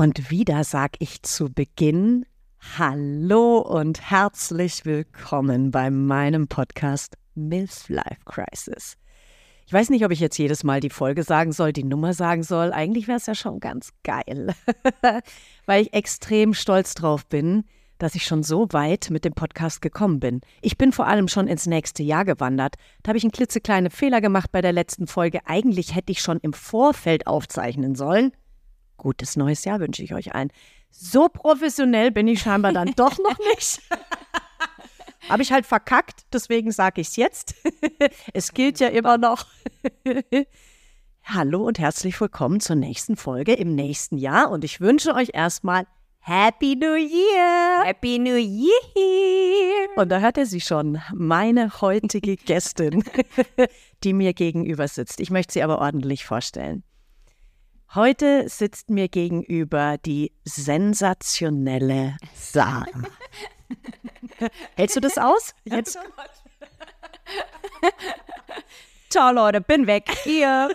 Und wieder sag ich zu Beginn Hallo und herzlich willkommen bei meinem Podcast Milf Life Crisis. Ich weiß nicht, ob ich jetzt jedes Mal die Folge sagen soll, die Nummer sagen soll. Eigentlich wäre es ja schon ganz geil, weil ich extrem stolz drauf bin, dass ich schon so weit mit dem Podcast gekommen bin. Ich bin vor allem schon ins nächste Jahr gewandert. Da habe ich einen klitzekleinen Fehler gemacht bei der letzten Folge. Eigentlich hätte ich schon im Vorfeld aufzeichnen sollen. Gutes neues Jahr wünsche ich euch allen. So professionell bin ich scheinbar dann doch noch nicht. Habe ich halt verkackt, deswegen sage ich es jetzt. es gilt ja immer noch. Hallo und herzlich willkommen zur nächsten Folge im nächsten Jahr und ich wünsche euch erstmal Happy New Year! Happy New Year! Und da hört ihr sie schon, meine heutige Gästin, die mir gegenüber sitzt. Ich möchte sie aber ordentlich vorstellen. Heute sitzt mir gegenüber die sensationelle Sarah. Hältst du das aus? Jetzt? Ciao Leute, bin weg. Hier.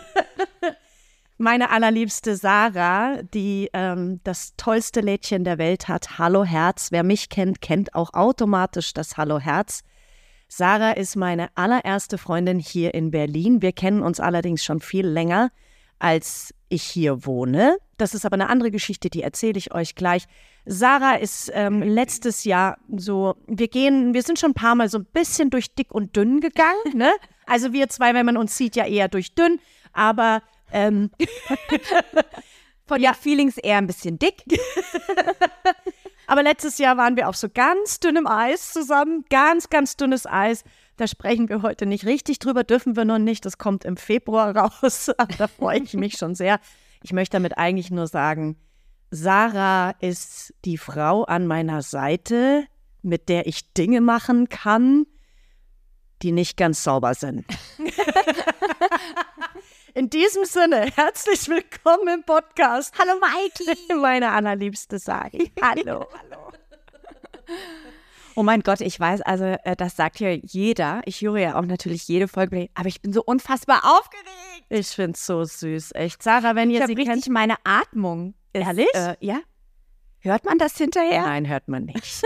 Meine allerliebste Sarah, die ähm, das tollste Lädchen der Welt hat, Hallo Herz. Wer mich kennt, kennt auch automatisch das Hallo Herz. Sarah ist meine allererste Freundin hier in Berlin. Wir kennen uns allerdings schon viel länger als ich hier wohne. Das ist aber eine andere Geschichte, die erzähle ich euch gleich. Sarah ist ähm, letztes Jahr so, wir gehen, wir sind schon ein paar Mal so ein bisschen durch dick und dünn gegangen, ne? Also wir zwei, wenn man uns sieht, ja eher durch dünn, aber ähm, von ja. den Feelings eher ein bisschen dick. aber letztes Jahr waren wir auf so ganz dünnem Eis zusammen, ganz, ganz dünnes Eis. Da sprechen wir heute nicht richtig drüber, dürfen wir noch nicht. Das kommt im Februar raus. da freue ich mich schon sehr. Ich möchte damit eigentlich nur sagen, Sarah ist die Frau an meiner Seite, mit der ich Dinge machen kann, die nicht ganz sauber sind. In diesem Sinne, herzlich willkommen im Podcast. Hallo Maiki. Meine allerliebste Sari. Hallo. Hallo. Oh mein Gott, ich weiß, also äh, das sagt ja jeder. Ich höre ja auch natürlich jede Folge, aber ich bin so unfassbar aufgeregt. Ich finde es so süß, echt. Sarah, wenn ihr ich sie richtig kennt, meine Atmung. Ist, Ehrlich? Äh, ja. Hört man das hinterher? Nein, hört man nicht.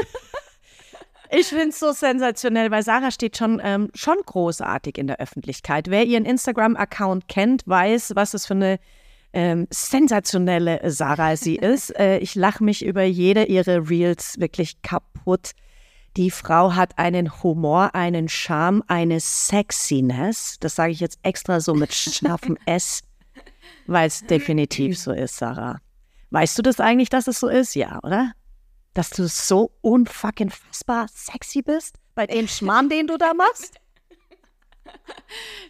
ich finde es so sensationell, weil Sarah steht schon, ähm, schon großartig in der Öffentlichkeit. Wer ihren Instagram-Account kennt, weiß, was es für eine ähm, sensationelle Sarah sie ist. Äh, ich lache mich über jede ihrer Reels wirklich kaputt. Die Frau hat einen Humor, einen Charme, eine Sexiness. Das sage ich jetzt extra so mit scharfem S, weil es definitiv so ist, Sarah. Weißt du das eigentlich, dass es so ist? Ja, oder? Dass du so unfucking fassbar sexy bist bei dem Schmarrn, den du da machst?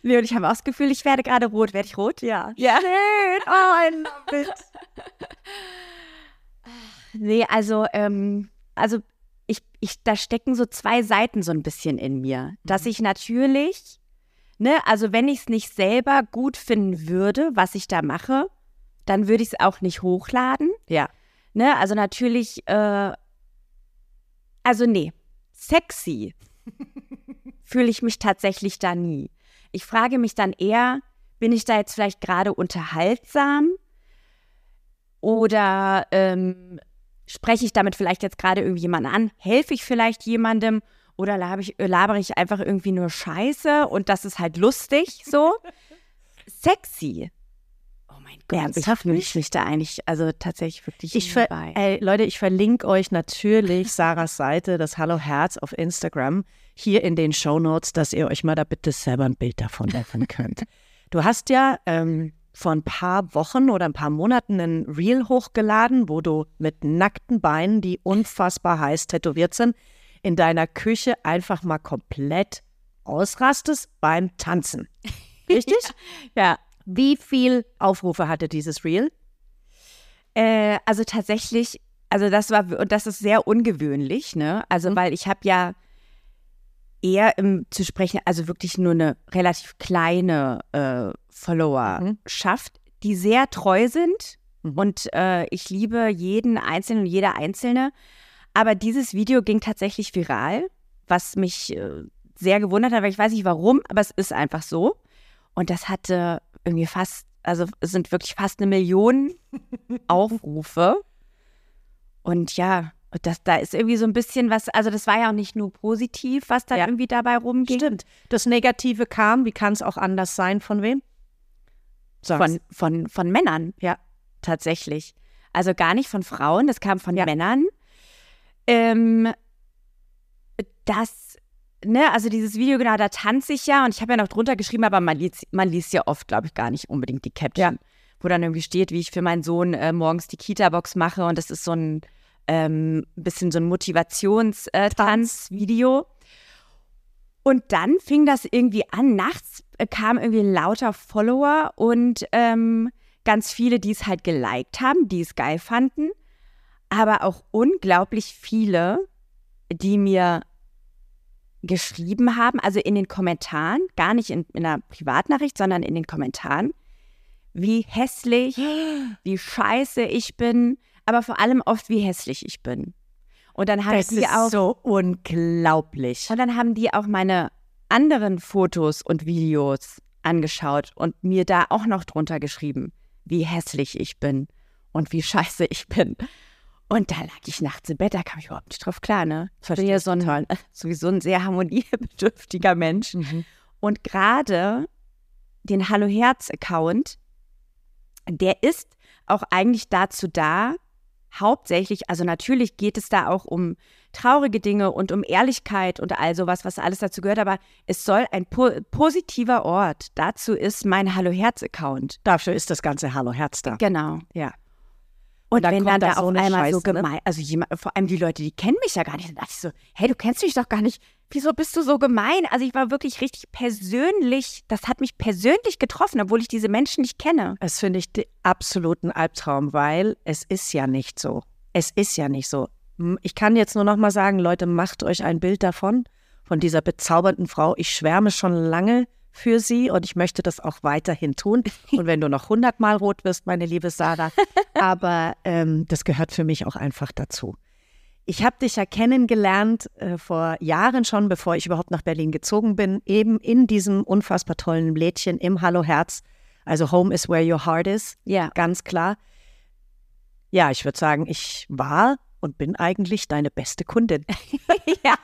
Nee, und ich habe auch das Gefühl, ich werde gerade rot. Werde ich rot? Ja. Ja. Schön. Oh, I love it. Nee, also, ähm, also ich, ich, da stecken so zwei Seiten so ein bisschen in mir. Dass Mhm. ich natürlich, ne, also wenn ich es nicht selber gut finden würde, was ich da mache, dann würde ich es auch nicht hochladen. Ja. Ne, also natürlich, äh, also nee, sexy fühle ich mich tatsächlich da nie. Ich frage mich dann eher, bin ich da jetzt vielleicht gerade unterhaltsam oder ähm, spreche ich damit vielleicht jetzt gerade irgendjemanden an? Helfe ich vielleicht jemandem oder laber ich, labere ich einfach irgendwie nur Scheiße und das ist halt lustig so? Sexy. Oh mein Gott, Ernsthaft nicht? ich mich da eigentlich, also tatsächlich wirklich Ich ver ey, Leute, ich verlinke euch natürlich Sarahs Seite, das Hallo Herz auf Instagram, hier in den Show Notes, dass ihr euch mal da bitte selber ein Bild davon machen könnt. Du hast ja ähm, vor ein paar Wochen oder ein paar Monaten ein Reel hochgeladen, wo du mit nackten Beinen, die unfassbar heiß tätowiert sind, in deiner Küche einfach mal komplett ausrastest beim Tanzen. Richtig? ja, Wie viel Aufrufe hatte dieses Reel? Äh, also tatsächlich also das war, und das ist sehr ungewöhnlich, ne? Also, Mhm. weil ich habe ja eher im, zu sprechen, also wirklich nur eine relativ kleine äh, Followerschaft, die sehr treu sind. Mhm. Und äh, ich liebe jeden Einzelnen und jede Einzelne. Aber dieses Video ging tatsächlich viral, was mich äh, sehr gewundert hat, weil ich weiß nicht warum, aber es ist einfach so. Und das hatte irgendwie fast, also es sind wirklich fast eine Million Aufrufe. Und ja, das, da ist irgendwie so ein bisschen was, also das war ja auch nicht nur positiv, was da Ja. irgendwie dabei rumging. Stimmt. Das Negative kam, wie kann es auch anders sein? Von wem? Sag's. Von, von, von Männern, Ja. tatsächlich. Also gar nicht von Frauen, das kam von Ja. Männern. Ähm, das, ne, also dieses Video, genau, da tanze ich ja und ich habe ja noch drunter geschrieben, aber man liest, man liest ja oft, glaube ich, gar nicht unbedingt die Caption, wo dann irgendwie steht, wie ich für meinen Sohn äh, morgens die Kita-Box mache und das ist so ein ähm, bisschen so ein Motivations-Tanzvideo. Und dann fing das irgendwie an. Nachts äh, kamen irgendwie lauter Follower und ähm, ganz viele, die es halt geliked haben, die es geil fanden. Aber auch unglaublich viele, die mir geschrieben haben, also in den Kommentaren, gar nicht in, in einer Privatnachricht, sondern in den Kommentaren, wie hässlich, wie scheiße ich bin, aber vor allem oft, wie hässlich ich bin. Und dann haben Das die ist auch so unglaublich. und dann haben die auch meine anderen Fotos und Videos angeschaut und mir da auch noch drunter geschrieben, wie hässlich ich bin und wie scheiße ich bin. Und da lag ich nachts im Bett, da kam ich überhaupt nicht drauf klar, ne? Ich bin ja so ein, sowieso ein sehr harmoniebedürftiger Mensch. Und gerade den Hallo Herz-Account, der ist auch eigentlich dazu da, hauptsächlich, also natürlich geht es da auch um traurige Dinge und um Ehrlichkeit und all sowas, was alles dazu gehört, aber es soll ein po positiver Ort. Dazu ist mein Hallo Herz-Account. Dafür ist das ganze Hallo Herz da. Genau. Ja. Und dann wenn dann da da so auf einmal so Scheiße, ne? gemein, also jemand, vor allem die Leute, die kennen mich ja gar nicht, dann dachte ich so, hey, du kennst mich doch gar nicht. Wieso bist du so gemein? Also ich war wirklich richtig persönlich, das hat mich persönlich getroffen, obwohl ich diese Menschen nicht kenne. Das finde ich den absoluten Albtraum, weil es ist ja nicht so. Es ist ja nicht so. Ich kann jetzt nur noch mal sagen, Leute, macht euch ein Bild davon, von dieser bezaubernden Frau. Ich schwärme schon lange für sie und ich möchte das auch weiterhin tun. Und wenn du noch hundertmal rot wirst, meine liebe Sarah, aber ähm, das gehört für mich auch einfach dazu. Ich habe dich ja kennengelernt äh, vor Jahren schon, bevor ich überhaupt nach Berlin gezogen bin, eben in diesem unfassbar tollen Lädchen im Hallo Herz. Also Home is where your heart is, Ja. ganz klar. Ja, ich würde sagen, ich war und bin eigentlich deine beste Kundin. ja.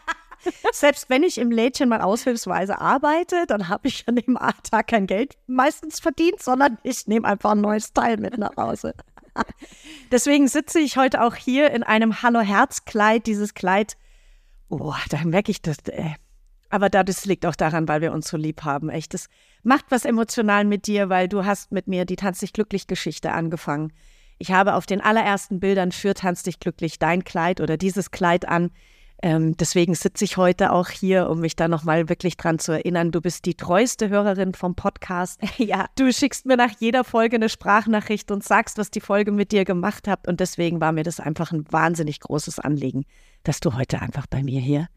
Selbst wenn ich im Lädchen mal aushilfsweise arbeite, dann habe ich an dem Tag kein Geld meistens verdient, sondern ich nehme einfach ein neues Teil mit nach Hause. Deswegen sitze ich heute auch hier in einem Hallo Herz Kleid. Dieses Kleid, oh, da merke ich das. Äh. Aber da, das liegt auch daran, weil wir uns so lieb haben. Echt, das macht was emotional mit dir, weil du hast mit mir die Tanz dich glücklich Geschichte angefangen. Ich habe auf den allerersten Bildern für Tanz dich glücklich dein Kleid oder dieses Kleid an. Ähm, deswegen sitze ich heute auch hier, um mich da nochmal wirklich dran zu erinnern. Du bist die treueste Hörerin vom Podcast. Ja. Du schickst mir nach jeder Folge eine Sprachnachricht und sagst, was die Folge mit dir gemacht hat. Und deswegen war mir das einfach ein wahnsinnig großes Anliegen, dass du heute einfach bei mir hier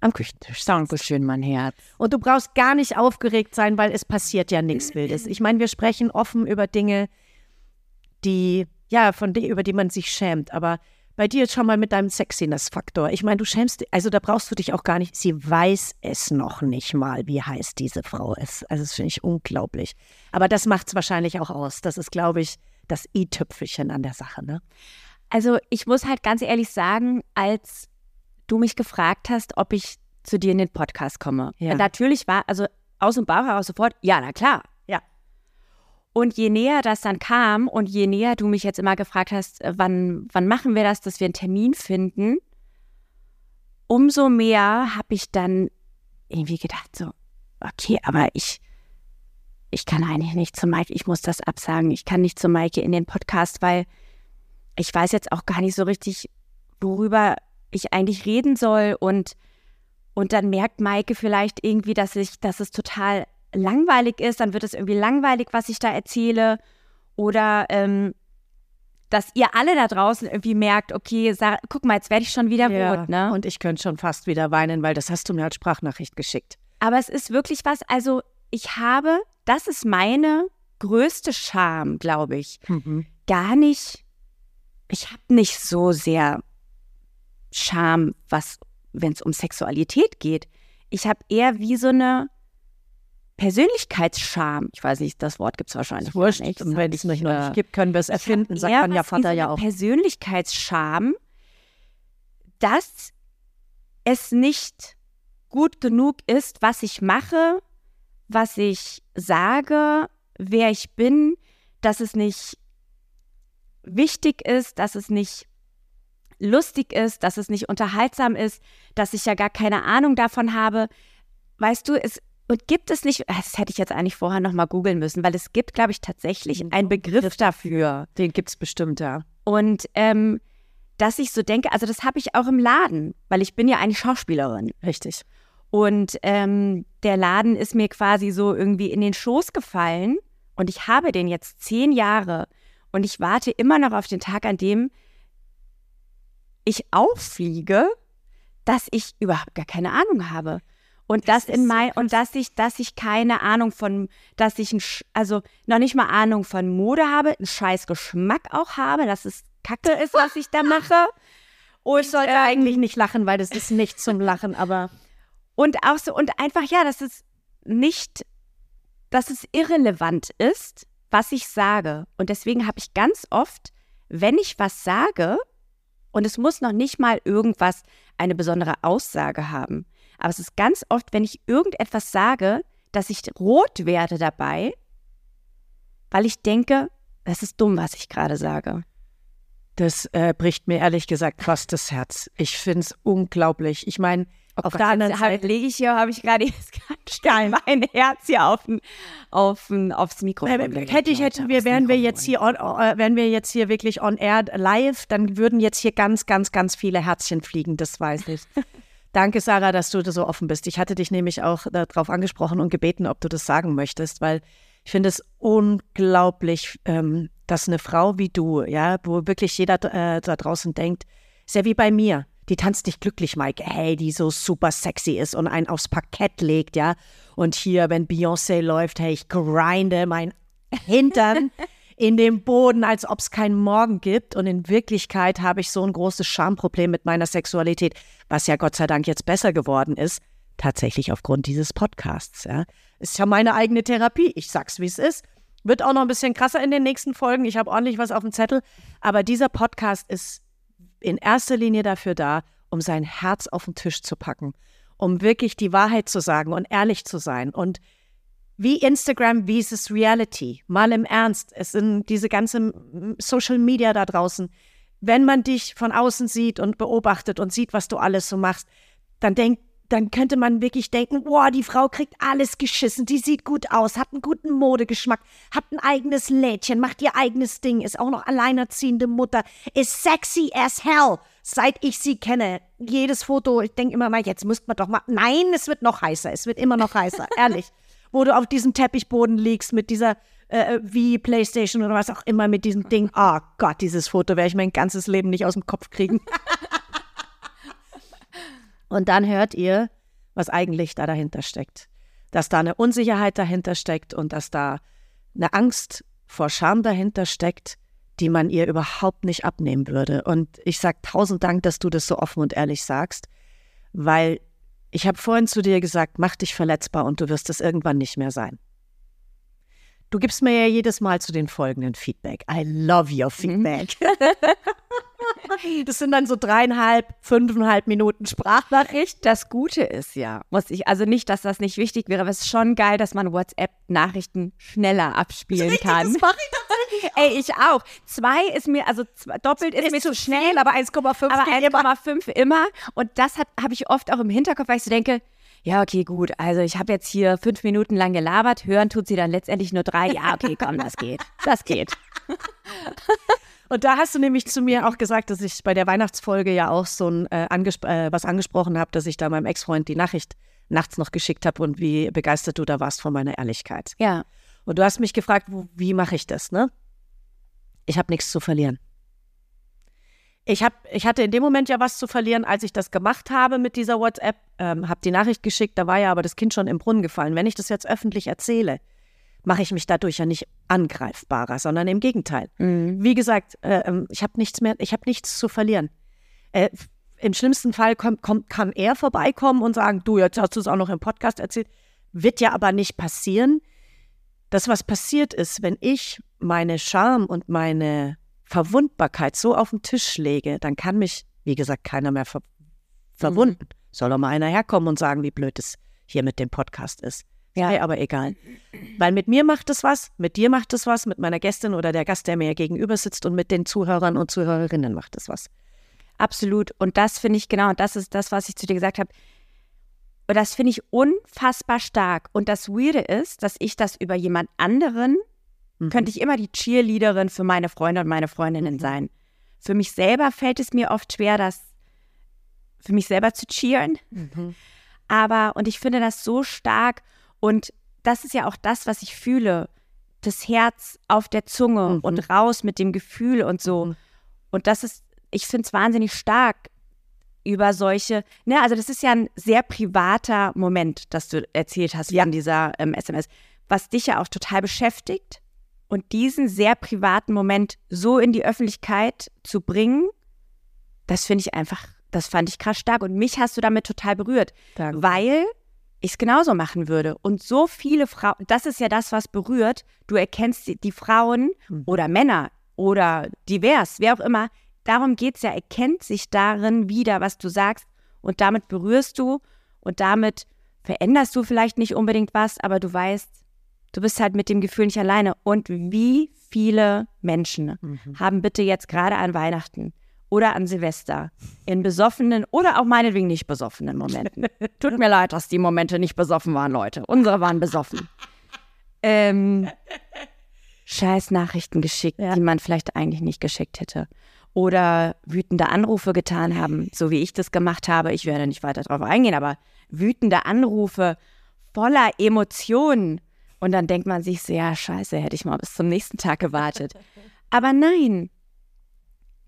am Küchentisch sitzt. Dankeschön, mein Herz. Und du brauchst gar nicht aufgeregt sein, weil es passiert ja nichts Wildes. Ich meine, wir sprechen offen über Dinge, die, ja, von die, über die man sich schämt. Aber bei dir jetzt schon mal mit deinem Sexiness-Faktor. Ich meine, du schämst, also da brauchst du dich auch gar nicht. Sie weiß es noch nicht mal, wie heiß diese Frau ist. Also das finde ich unglaublich. Aber das macht es wahrscheinlich auch aus. Das ist, glaube ich, das i-Tüpfelchen an der Sache, ne? Also ich muss halt ganz ehrlich sagen, als du mich gefragt hast, ob ich zu dir in den Podcast komme. Ja. Natürlich war, also aus dem Bauch heraus sofort, ja, na klar. Und je näher das dann kam und je näher du mich jetzt immer gefragt hast, äh, wann, wann machen wir das, dass wir einen Termin finden, umso mehr habe ich dann irgendwie gedacht, so, okay, aber ich, ich kann eigentlich nicht zu Maike, ich muss das absagen, ich kann nicht zu Maike in den Podcast, weil ich weiß jetzt auch gar nicht so richtig, worüber ich eigentlich reden soll. Und und dann merkt Maike vielleicht irgendwie, dass ich, dass es total langweilig ist, dann wird es irgendwie langweilig, was ich da erzähle. Oder ähm, dass ihr alle da draußen irgendwie merkt, okay, Sarah, guck mal, jetzt werde ich schon wieder rot, ne? Und ich könnte schon fast wieder weinen, weil das hast du mir als Sprachnachricht geschickt. Aber es ist wirklich was, also ich habe, das ist meine größte Scham, glaube ich. Mhm. Gar nicht, ich habe nicht so sehr Scham, was, wenn es um Sexualität geht. Ich habe eher wie so eine Persönlichkeitsscham. Ich weiß nicht, das Wort gibt es wahrscheinlich Wurscht, nicht. und wenn es noch Äh, nicht gibt, können wir es erfinden, sagt man ja Vater ja auch. Persönlichkeitsscham, dass es nicht gut genug ist, was ich mache, was ich sage, wer ich bin, dass es nicht wichtig ist, dass es nicht lustig ist, dass es nicht unterhaltsam ist, dass ich ja gar keine Ahnung davon habe. Weißt du, es und gibt es nicht, das hätte ich jetzt eigentlich vorher nochmal googeln müssen, weil es gibt, glaube ich, tatsächlich einen Begriff dafür. Den gibt es bestimmt, ja. Und ähm, dass ich so denke, also das habe ich auch im Laden, weil ich bin ja eigentlich Schauspielerin. Richtig. Und ähm, der Laden ist mir quasi so irgendwie in den Schoß gefallen. Und ich habe den jetzt zehn Jahre. Und ich warte immer noch auf den Tag, an dem ich auffliege, dass ich überhaupt gar keine Ahnung habe. Und das, Das in mein, und dass ich, dass ich keine Ahnung von, dass ich ein, also noch nicht mal Ahnung von Mode habe, einen scheiß Geschmack auch habe, dass es Kacke ist, was ich da mache. Und, Ich sollte ähm, eigentlich nicht lachen, weil das ist nicht zum Lachen, aber und auch so, und einfach, ja, dass es nicht, dass es irrelevant ist, was ich sage. Und deswegen habe ich ganz oft, wenn ich was sage, und es muss noch nicht mal irgendwas, eine besondere Aussage haben, aber es ist ganz oft, wenn ich irgendetwas sage, dass ich rot werde dabei, weil ich denke, das ist dumm, was ich gerade sage. das äh, bricht mir ehrlich gesagt fast das Herz. Ich finde es unglaublich. Ich meine, auf der anderen Seite, lege ich hier, habe ich gerade jetzt ganz schnell mein Herz hier auf den, auf den, aufs Mikrofon. hätte ich, hätten wir, wären wir jetzt hier on, äh, wären wir jetzt hier wirklich on air live, dann würden jetzt hier ganz, ganz, ganz viele Herzchen fliegen, das weiß ich. Danke, Sarah, dass du da so offen bist. Ich hatte dich nämlich auch darauf angesprochen und gebeten, ob du das sagen möchtest, weil ich finde es unglaublich, ähm, dass eine Frau wie du, ja, wo wirklich jeder äh, da draußen denkt, ist ja wie bei mir. Die tanzt dich glücklich, Mike. Hey, die so super sexy ist und einen aufs Parkett legt, ja. Und hier, wenn Beyoncé läuft, hey, ich grinde mein Hintern in den Boden, als ob es keinen Morgen gibt. Und in Wirklichkeit habe ich so ein großes Schamproblem mit meiner Sexualität, was ja Gott sei Dank jetzt besser geworden ist. Tatsächlich aufgrund dieses Podcasts. Ja. Ist ja meine eigene Therapie. Ich sag's, wie es ist. Wird auch noch ein bisschen krasser in den nächsten Folgen. Ich habe ordentlich was auf dem Zettel. Aber dieser Podcast ist in erster Linie dafür da, um sein Herz auf den Tisch zu packen, um wirklich die Wahrheit zu sagen und ehrlich zu sein. Und wie Instagram, es Reality? Mal im Ernst, es sind diese ganzen Social Media da draußen. Wenn man dich von außen sieht und beobachtet und sieht, was du alles so machst, dann denk, dann könnte man wirklich denken, boah, die Frau kriegt alles geschissen, die sieht gut aus, hat einen guten Modegeschmack, hat ein eigenes Lädchen, macht ihr eigenes Ding, ist auch noch alleinerziehende Mutter, ist sexy as hell. Seit ich sie kenne, jedes Foto, ich denke immer mal, jetzt müsste man doch mal, nein, es wird noch heißer, es wird immer noch heißer, ehrlich. Wo du auf diesem Teppichboden liegst mit dieser äh, wie Playstation oder was auch immer mit diesem Ding. Oh Gott, dieses Foto werde ich mein ganzes Leben nicht aus dem Kopf kriegen. Und dann hört ihr, was eigentlich da dahinter steckt. Dass da eine Unsicherheit dahinter steckt und dass da eine Angst vor Scham dahinter steckt, die man ihr überhaupt nicht abnehmen würde. Und ich sage tausend Dank, dass du das so offen und ehrlich sagst, weil ich habe vorhin zu dir gesagt, mach dich verletzbar und du wirst es irgendwann nicht mehr sein. Du gibst mir ja jedes Mal zu den folgenden Feedback. I love your Feedback. das sind dann so dreieinhalb, fünfeinhalb Minuten Sprachnachricht. Das Gute ist ja, muss ich, also nicht, dass das nicht wichtig wäre, aber es ist schon geil, dass man WhatsApp-Nachrichten schneller abspielen kann. Das mache ich. Ey, ich auch. Zwei ist mir, also doppelt ist, mir zu schnell, aber 1,5 aber geht immer. 1,5 immer. Und das habe ich oft auch im Hinterkopf, weil ich so denke, ja, okay, gut. Also ich habe jetzt hier fünf Minuten lang gelabert. Hören tut sie dann letztendlich nur drei. Ja, okay, komm, das geht. Das geht. Und da hast du nämlich zu mir auch gesagt, dass ich bei der Weihnachtsfolge ja auch so ein, äh, angesp äh, was angesprochen habe, dass ich da meinem Ex-Freund die Nachricht nachts noch geschickt habe und wie begeistert du da warst von meiner Ehrlichkeit. Ja. Und du hast mich gefragt, wo, wie mache ich das, ne? Ich habe nichts zu verlieren. ich, hab, ich hatte in dem Moment ja was zu verlieren, als ich das gemacht habe mit dieser WhatsApp, ähm, habe die Nachricht geschickt, da war ja aber das Kind schon im Brunnen gefallen. Wenn ich das jetzt öffentlich erzähle, mache ich mich dadurch ja nicht angreifbarer, sondern im Gegenteil. Mhm. Wie gesagt, äh, ähm, ich habe nichts mehr, ich habe nichts zu verlieren. Äh, Im schlimmsten Fall komm, komm, kann er vorbeikommen und sagen, du, jetzt hast du es auch noch im Podcast erzählt. Wird ja aber nicht passieren. Das, was passiert ist, wenn ich meine Scham und meine Verwundbarkeit so auf den Tisch lege, dann kann mich, wie gesagt, keiner mehr ver verwunden. Soll doch mal einer herkommen und sagen, wie blöd es hier mit dem Podcast ist. Ja. Sei aber egal. Weil mit mir macht es was, mit dir macht es was, mit meiner Gästin oder der Gast, der mir gegenüber sitzt und mit den Zuhörern und Zuhörerinnen macht es was. Absolut. Und das finde ich genau, und das ist das, was ich zu dir gesagt habe. Und das finde ich unfassbar stark. Und das Weirde ist, dass ich das über jemand anderen, Mhm. könnte ich immer die Cheerleaderin für meine Freunde und meine Freundinnen sein. Für mich selber fällt es mir oft schwer, das für mich selber zu cheeren. Aber, und ich finde das so stark. Und das ist ja auch das, was ich fühle. Das Herz auf der Zunge Mhm. und raus mit dem Gefühl und so. Mhm. Und das ist, ich finde es wahnsinnig stark über solche, ne, also das ist ja ein sehr privater Moment, das du erzählt hast Ja. von dieser ähm, SMS, was dich ja auch total beschäftigt. Und diesen sehr privaten Moment so in die Öffentlichkeit zu bringen, das finde ich einfach, das fand ich krass stark. Und mich hast du damit total berührt, Danke. weil ich es genauso machen würde. Und so viele Frauen, das ist ja das, was berührt. Du erkennst die, die Frauen Mhm. oder Männer oder divers, wer auch immer. Darum geht es ja, erkennt sich darin wieder, was du sagst. Und damit berührst du und damit veränderst du vielleicht nicht unbedingt was, aber du weißt, du bist halt mit dem Gefühl nicht alleine. Und wie viele Menschen haben bitte jetzt gerade an Weihnachten oder an Silvester in besoffenen oder auch meinetwegen nicht besoffenen Momenten. Tut mir leid, dass die Momente nicht besoffen waren, Leute. Unsere waren besoffen. Ähm, scheiß Nachrichten geschickt, Ja. die man vielleicht eigentlich nicht geschickt hätte. Oder wütende Anrufe getan haben, so wie ich das gemacht habe. Ich werde nicht weiter darauf eingehen, aber wütende Anrufe voller Emotionen. Und dann denkt man sich so, ja, scheiße, hätte ich mal bis zum nächsten Tag gewartet. Aber nein,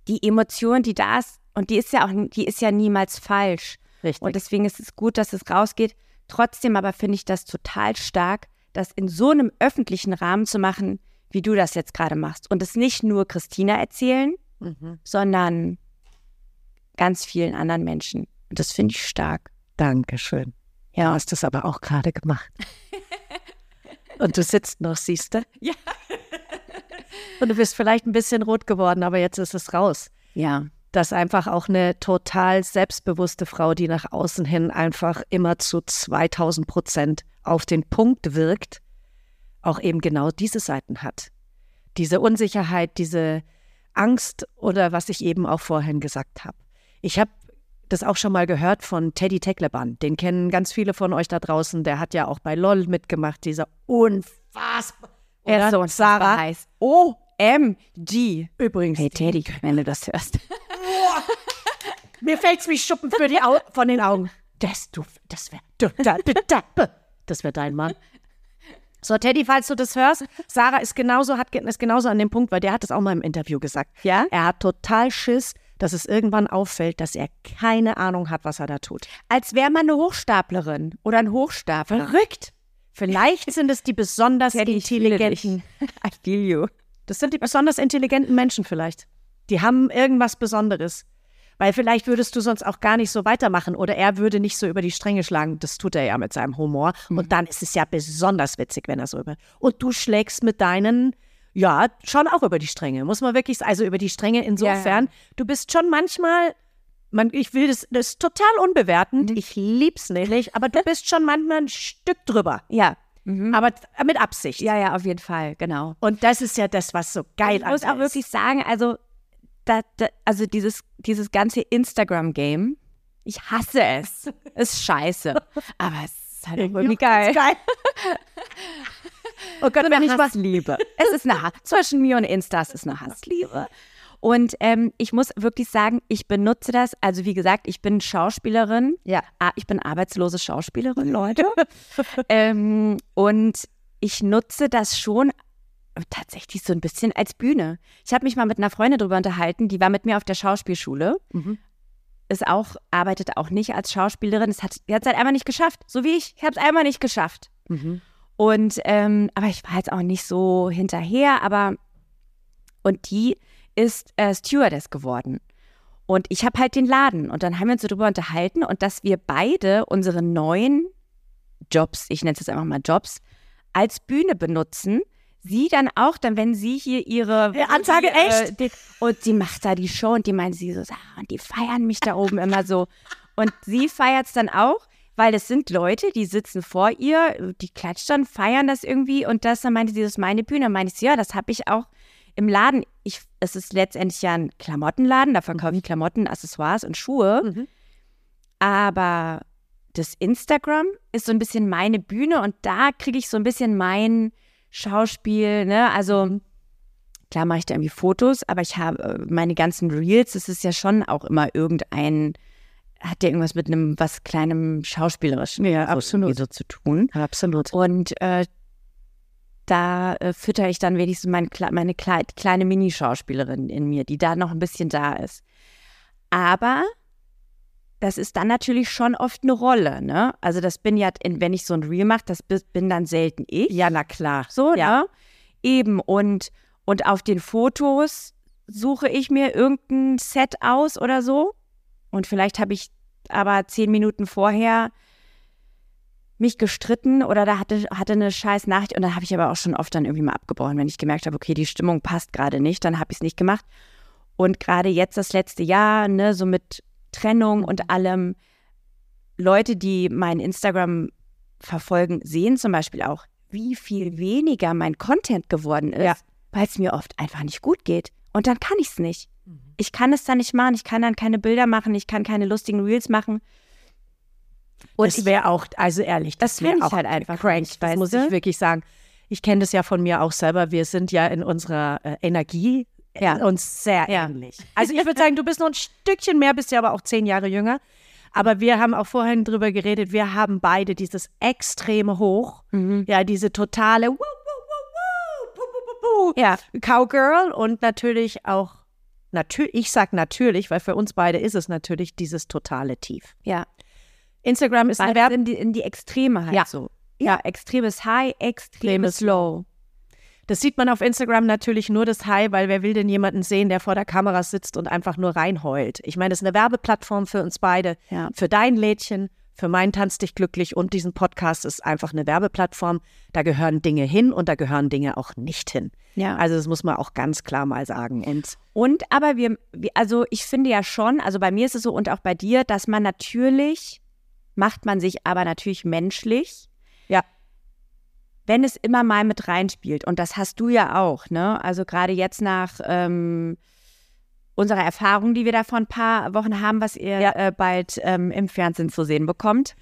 die Emotion, die da ist, und die ist ja auch, die ist ja niemals falsch. Richtig. Und deswegen ist es gut, dass es rausgeht. Trotzdem aber finde ich das total stark, das in so einem öffentlichen Rahmen zu machen, wie du das jetzt gerade machst. Und es nicht nur Christina erzählen, Mhm. sondern ganz vielen anderen Menschen. Und das finde ich stark. Dankeschön. Ja, hast das aber auch gerade gemacht. Und du sitzt noch, siehst du? Ja. Und du bist vielleicht ein bisschen rot geworden, aber jetzt ist es raus. Ja. dass einfach auch eine total selbstbewusste Frau, die nach außen hin einfach immer zu 2000 Prozent auf den Punkt wirkt, auch eben genau diese Seiten hat. Diese Unsicherheit, diese Angst oder was ich eben auch vorhin gesagt habe. Ich habe das auch schon mal gehört von Teddy Teckleban. Den kennen ganz viele von euch da draußen. Der hat ja auch bei LOL mitgemacht, dieser unfassbar. Er so Sarah. heiß. OMG. Übrigens, Hey Teddy, wenn du das hörst. Mir fällt's wie Schuppen für die Au von den Augen. Das, du, das wäre, das wäre dein Mann. So, Teddy, falls du das hörst, Sarah ist genauso, hat, ist genauso an dem Punkt, weil der hat es auch mal im Interview gesagt. Ja? Er hat total Schiss, dass es irgendwann auffällt, dass er keine Ahnung hat, was er da tut. Als wäre man eine Hochstaplerin oder ein Hochstapler. Verrückt. Vielleicht sind es die besonders intelligenten. You. Das sind die besonders intelligenten Menschen vielleicht. Die haben irgendwas Besonderes. Weil vielleicht würdest du sonst auch gar nicht so weitermachen oder er würde nicht so über die Stränge schlagen. Das tut er ja mit seinem Humor. Und dann ist es ja besonders witzig, wenn er so über. Und du schlägst mit deinen, ja, schon auch über die Stränge. Muss man wirklich, also über die Stränge insofern. Du bist schon manchmal, man, ich will das, das ist total unbewertend. Ich lieb's nicht, aber du bist schon manchmal ein Stück drüber. Ja. Aber mit Absicht. Ja, ja, auf jeden Fall, genau. Und das ist ja das, was so geil ich muss auch ist. wirklich sagen, also, da, da, also dieses, dieses ganze Instagram-Game, ich hasse es. ist scheiße. Aber es ist halt irgendwie geil. geil. oh Gott, wenn ich was. Hassliebe. Es ist eine Hass. Zwischen mir und Insta es ist eine Hassliebe. Und ähm, ich muss wirklich sagen, ich benutze das. Also wie gesagt, ich bin Schauspielerin. Ja. Ah, ich bin arbeitslose Schauspielerin, Leute. ähm, und ich nutze das schon tatsächlich so ein bisschen als Bühne. Ich habe mich mal mit einer Freundin drüber unterhalten, die war mit mir auf der Schauspielschule. Mhm. Ist auch, arbeitet auch nicht als Schauspielerin. Es hat, die hat es halt einfach nicht geschafft. So wie ich. Ich habe es einmal nicht geschafft. Mhm. Und, ähm, aber ich war jetzt auch nicht so hinterher, aber und die ist äh, Stewardess geworden. Und ich habe halt den Laden. Und dann haben wir uns so darüber unterhalten und dass wir beide unsere neuen Jobs, ich nenne es jetzt einfach mal Jobs, als Bühne benutzen. Sie dann auch, dann, wenn sie hier ihre Ja, Ansage, die, echt? die, und sie macht da die Show und die meint sie so, ah, und die feiern mich da oben immer so. Und sie feiert es dann auch, weil es sind Leute, die sitzen vor ihr, die klatschen dann, feiern das irgendwie und das, dann meinte sie, das ist meine Bühne. Dann meinte ich, ja, das habe ich auch im Laden. Ich, es ist letztendlich ja ein Klamottenladen, da verkaufe ich Klamotten, Accessoires und Schuhe. Mhm. Aber das Instagram ist so ein bisschen meine Bühne und da kriege ich so ein bisschen mein Schauspiel, ne? Also klar mache ich da irgendwie Fotos, aber ich habe äh, meine ganzen Reels, das ist ja schon auch immer irgendein, hat ja irgendwas mit einem was kleinem Schauspielerischen Ja, so, absolut. so zu tun. Absolut. Und äh, da äh, fütter ich dann wenigstens mein, meine Kle kleine Mini-Schauspielerin in mir, die da noch ein bisschen da ist. Aber das ist dann natürlich schon oft eine Rolle, ne? Also das bin ja, in, wenn ich so ein Reel mache, das bi- bin dann selten ich. Ja, na klar. So, Ja. ne? Eben. Und, und auf den Fotos suche ich mir irgendein Set aus oder so. Und vielleicht habe ich aber zehn Minuten vorher mich gestritten oder da hatte, hatte eine scheiß Nachricht und dann habe ich aber auch schon oft dann irgendwie mal abgebrochen, wenn ich gemerkt habe, okay, die Stimmung passt gerade nicht, dann habe ich es nicht gemacht. Und gerade jetzt das letzte Jahr, ne, so mit Trennung und allem, Leute, die mein Instagram verfolgen, sehen zum Beispiel auch, wie viel weniger mein Content geworden ist, Ja. weil es mir oft einfach nicht gut geht. Und dann kann ich es nicht. Ich kann es dann nicht machen, ich kann dann keine Bilder machen, ich kann keine lustigen Reels machen. Und das wäre auch, also ehrlich, Das wär find ich auch halt einfach crank, nicht, das muss ich wirklich sagen. Ich kenne das ja von mir auch selber. Wir sind ja in unserer äh, Energie Ja. äh, uns sehr Ja. ähnlich. Also ich würde sagen, du bist noch ein Stückchen mehr, bist ja aber auch zehn Jahre jünger. Aber wir haben auch vorhin drüber geredet, wir haben beide dieses extreme Hoch, Mhm. ja, diese totale ja, Cowgirl und natürlich auch, natürlich, ich sag natürlich, weil für uns beide ist es natürlich dieses totale Tief. ja. Instagram ist eine Weil Werbe in die, in die Extreme halt Ja. so. Ja, extremes High, extremes Low. Das sieht man auf Instagram natürlich nur das High, weil wer will denn jemanden sehen, der vor der Kamera sitzt und einfach nur reinheult? Ich meine, das ist eine Werbeplattform für uns beide, Ja. für dein Lädchen, für mein Tanz dich glücklich und diesen Podcast ist einfach eine Werbeplattform. Da gehören Dinge hin und da gehören Dinge auch nicht hin. Ja. Also das muss man auch ganz klar mal sagen. Und Und aber wir, wir- also ich finde ja schon, also bei mir ist es so und auch bei dir, dass man natürlich, macht man sich aber natürlich menschlich. Ja. Wenn es immer mal mit reinspielt. Und das hast du ja auch, ne? Also gerade jetzt nach ähm, unserer Erfahrung, die wir da vor ein paar Wochen haben, was ihr Ja. äh, bald ähm, im Fernsehen zu sehen bekommt.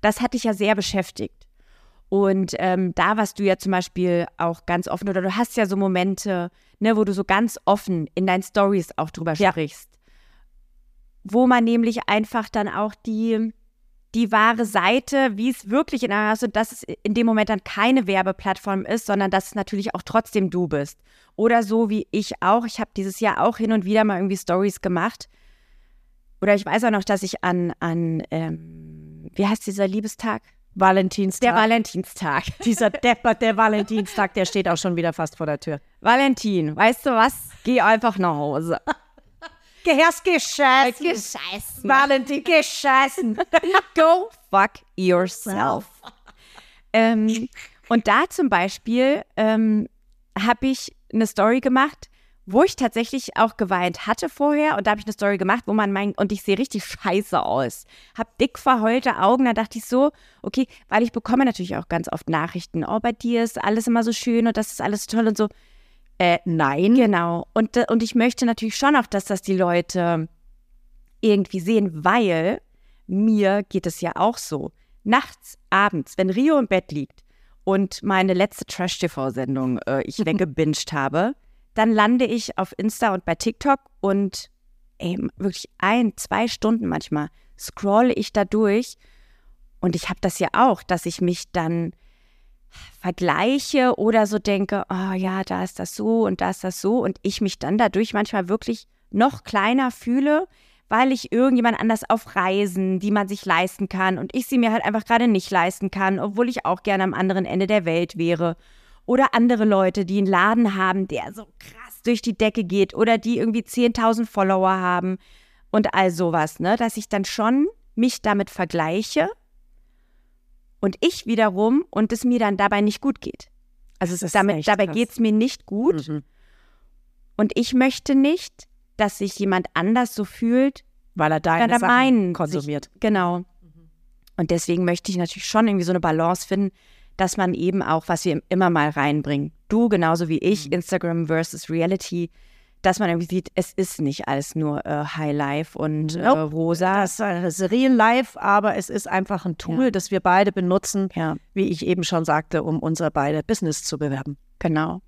Das hat dich ja sehr beschäftigt. Und ähm, da warst du ja zum Beispiel auch ganz offen oder du hast ja so Momente, ne, wo du so ganz offen in deinen Stories auch drüber Ja. sprichst. Wo man nämlich einfach dann auch die, die wahre Seite, wie es wirklich in einer, also dass es in dem Moment dann keine Werbeplattform ist, sondern dass es natürlich auch trotzdem du bist. Oder so wie ich auch. Ich habe dieses Jahr auch hin und wieder mal irgendwie Stories gemacht. Oder ich weiß auch noch, dass ich an, an ähm, wie heißt dieser Liebestag? Valentinstag. Der Valentinstag. dieser Deppert, der Valentinstag, der steht auch schon wieder fast vor der Tür. Valentin, weißt du was? Geh einfach nach Hause. Gehörst gescheißen. Gescheißen. Valentin, gescheißen. Go fuck yourself. ähm, und da zum Beispiel ähm, habe ich eine Story gemacht, wo ich tatsächlich auch geweint hatte vorher. Und da habe ich eine Story gemacht, wo man meint, und ich sehe richtig scheiße aus. Hab dick verheulte Augen. Da dachte ich so, okay, weil ich bekomme natürlich auch ganz oft Nachrichten. Oh, bei dir ist alles immer so schön und das ist alles so toll und so. Äh, nein. Genau. Und, äh, und ich möchte natürlich schon auch, dass das die Leute irgendwie sehen, weil mir geht es ja auch so. Nachts, abends, wenn Rio im Bett liegt und meine letzte Trash-TV-Sendung äh, ich weggebinged habe, dann lande ich auf Insta und bei TikTok und ey, wirklich ein, zwei Stunden manchmal scrolle ich da durch. Und ich habe das ja auch, dass ich mich dann vergleiche oder so denke, oh ja, da ist das so und da ist das so und ich mich dann dadurch manchmal wirklich noch kleiner fühle, weil ich irgendjemand anders auf Reisen, die man sich leisten kann und ich sie mir halt einfach gerade nicht leisten kann, obwohl ich auch gerne am anderen Ende der Welt wäre. Oder andere Leute, die einen Laden haben, der so krass durch die Decke geht oder die irgendwie 10.000 Follower haben und all sowas, ne, dass ich dann schon mich damit vergleiche und ich wiederum und es mir dann dabei nicht gut geht. Also es ist damit, dabei geht es mir nicht gut mhm. und ich möchte nicht, dass sich jemand anders so fühlt, weil er deine Sachen meinen konsumiert. Sich, genau. Und deswegen möchte ich natürlich schon irgendwie so eine Balance finden, dass man eben auch, was wir immer mal reinbringen, du genauso wie ich, mhm. Instagram versus Reality, dass man irgendwie sieht, es ist nicht alles nur äh, High Life und äh, rosa. Das, das, ist Real Life, aber es ist einfach ein Tool, ja. das wir beide benutzen, ja. wie ich eben schon sagte, um unser beide Business zu bewerben. Genau.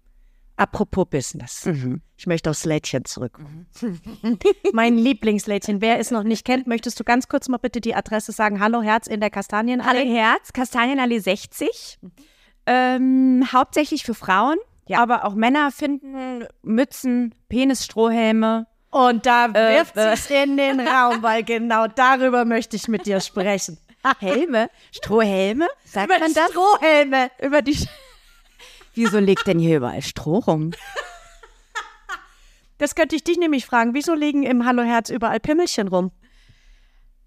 Apropos Business. Mhm. Ich möchte aufs Lädchen zurück. Mhm. mein Lieblingslädchen. Wer es noch nicht kennt, möchtest du ganz kurz mal bitte die Adresse sagen? Hallo Herz in der Kastanienallee. Hallo Herz, Kastanienallee 60. Ähm, hauptsächlich für Frauen, ja. aber auch Männer finden Mützen, Penisstrohhelme. Und da äh, wirft äh, sie es in den Raum, weil genau darüber möchte ich mit dir sprechen. Helme? Strohhelme? Sagt Über man das? Strohhelme. Über die Wieso liegt denn hier überall Stroh rum? Das könnte ich dich nämlich fragen. Wieso liegen im Hallo Herz überall Pimmelchen rum?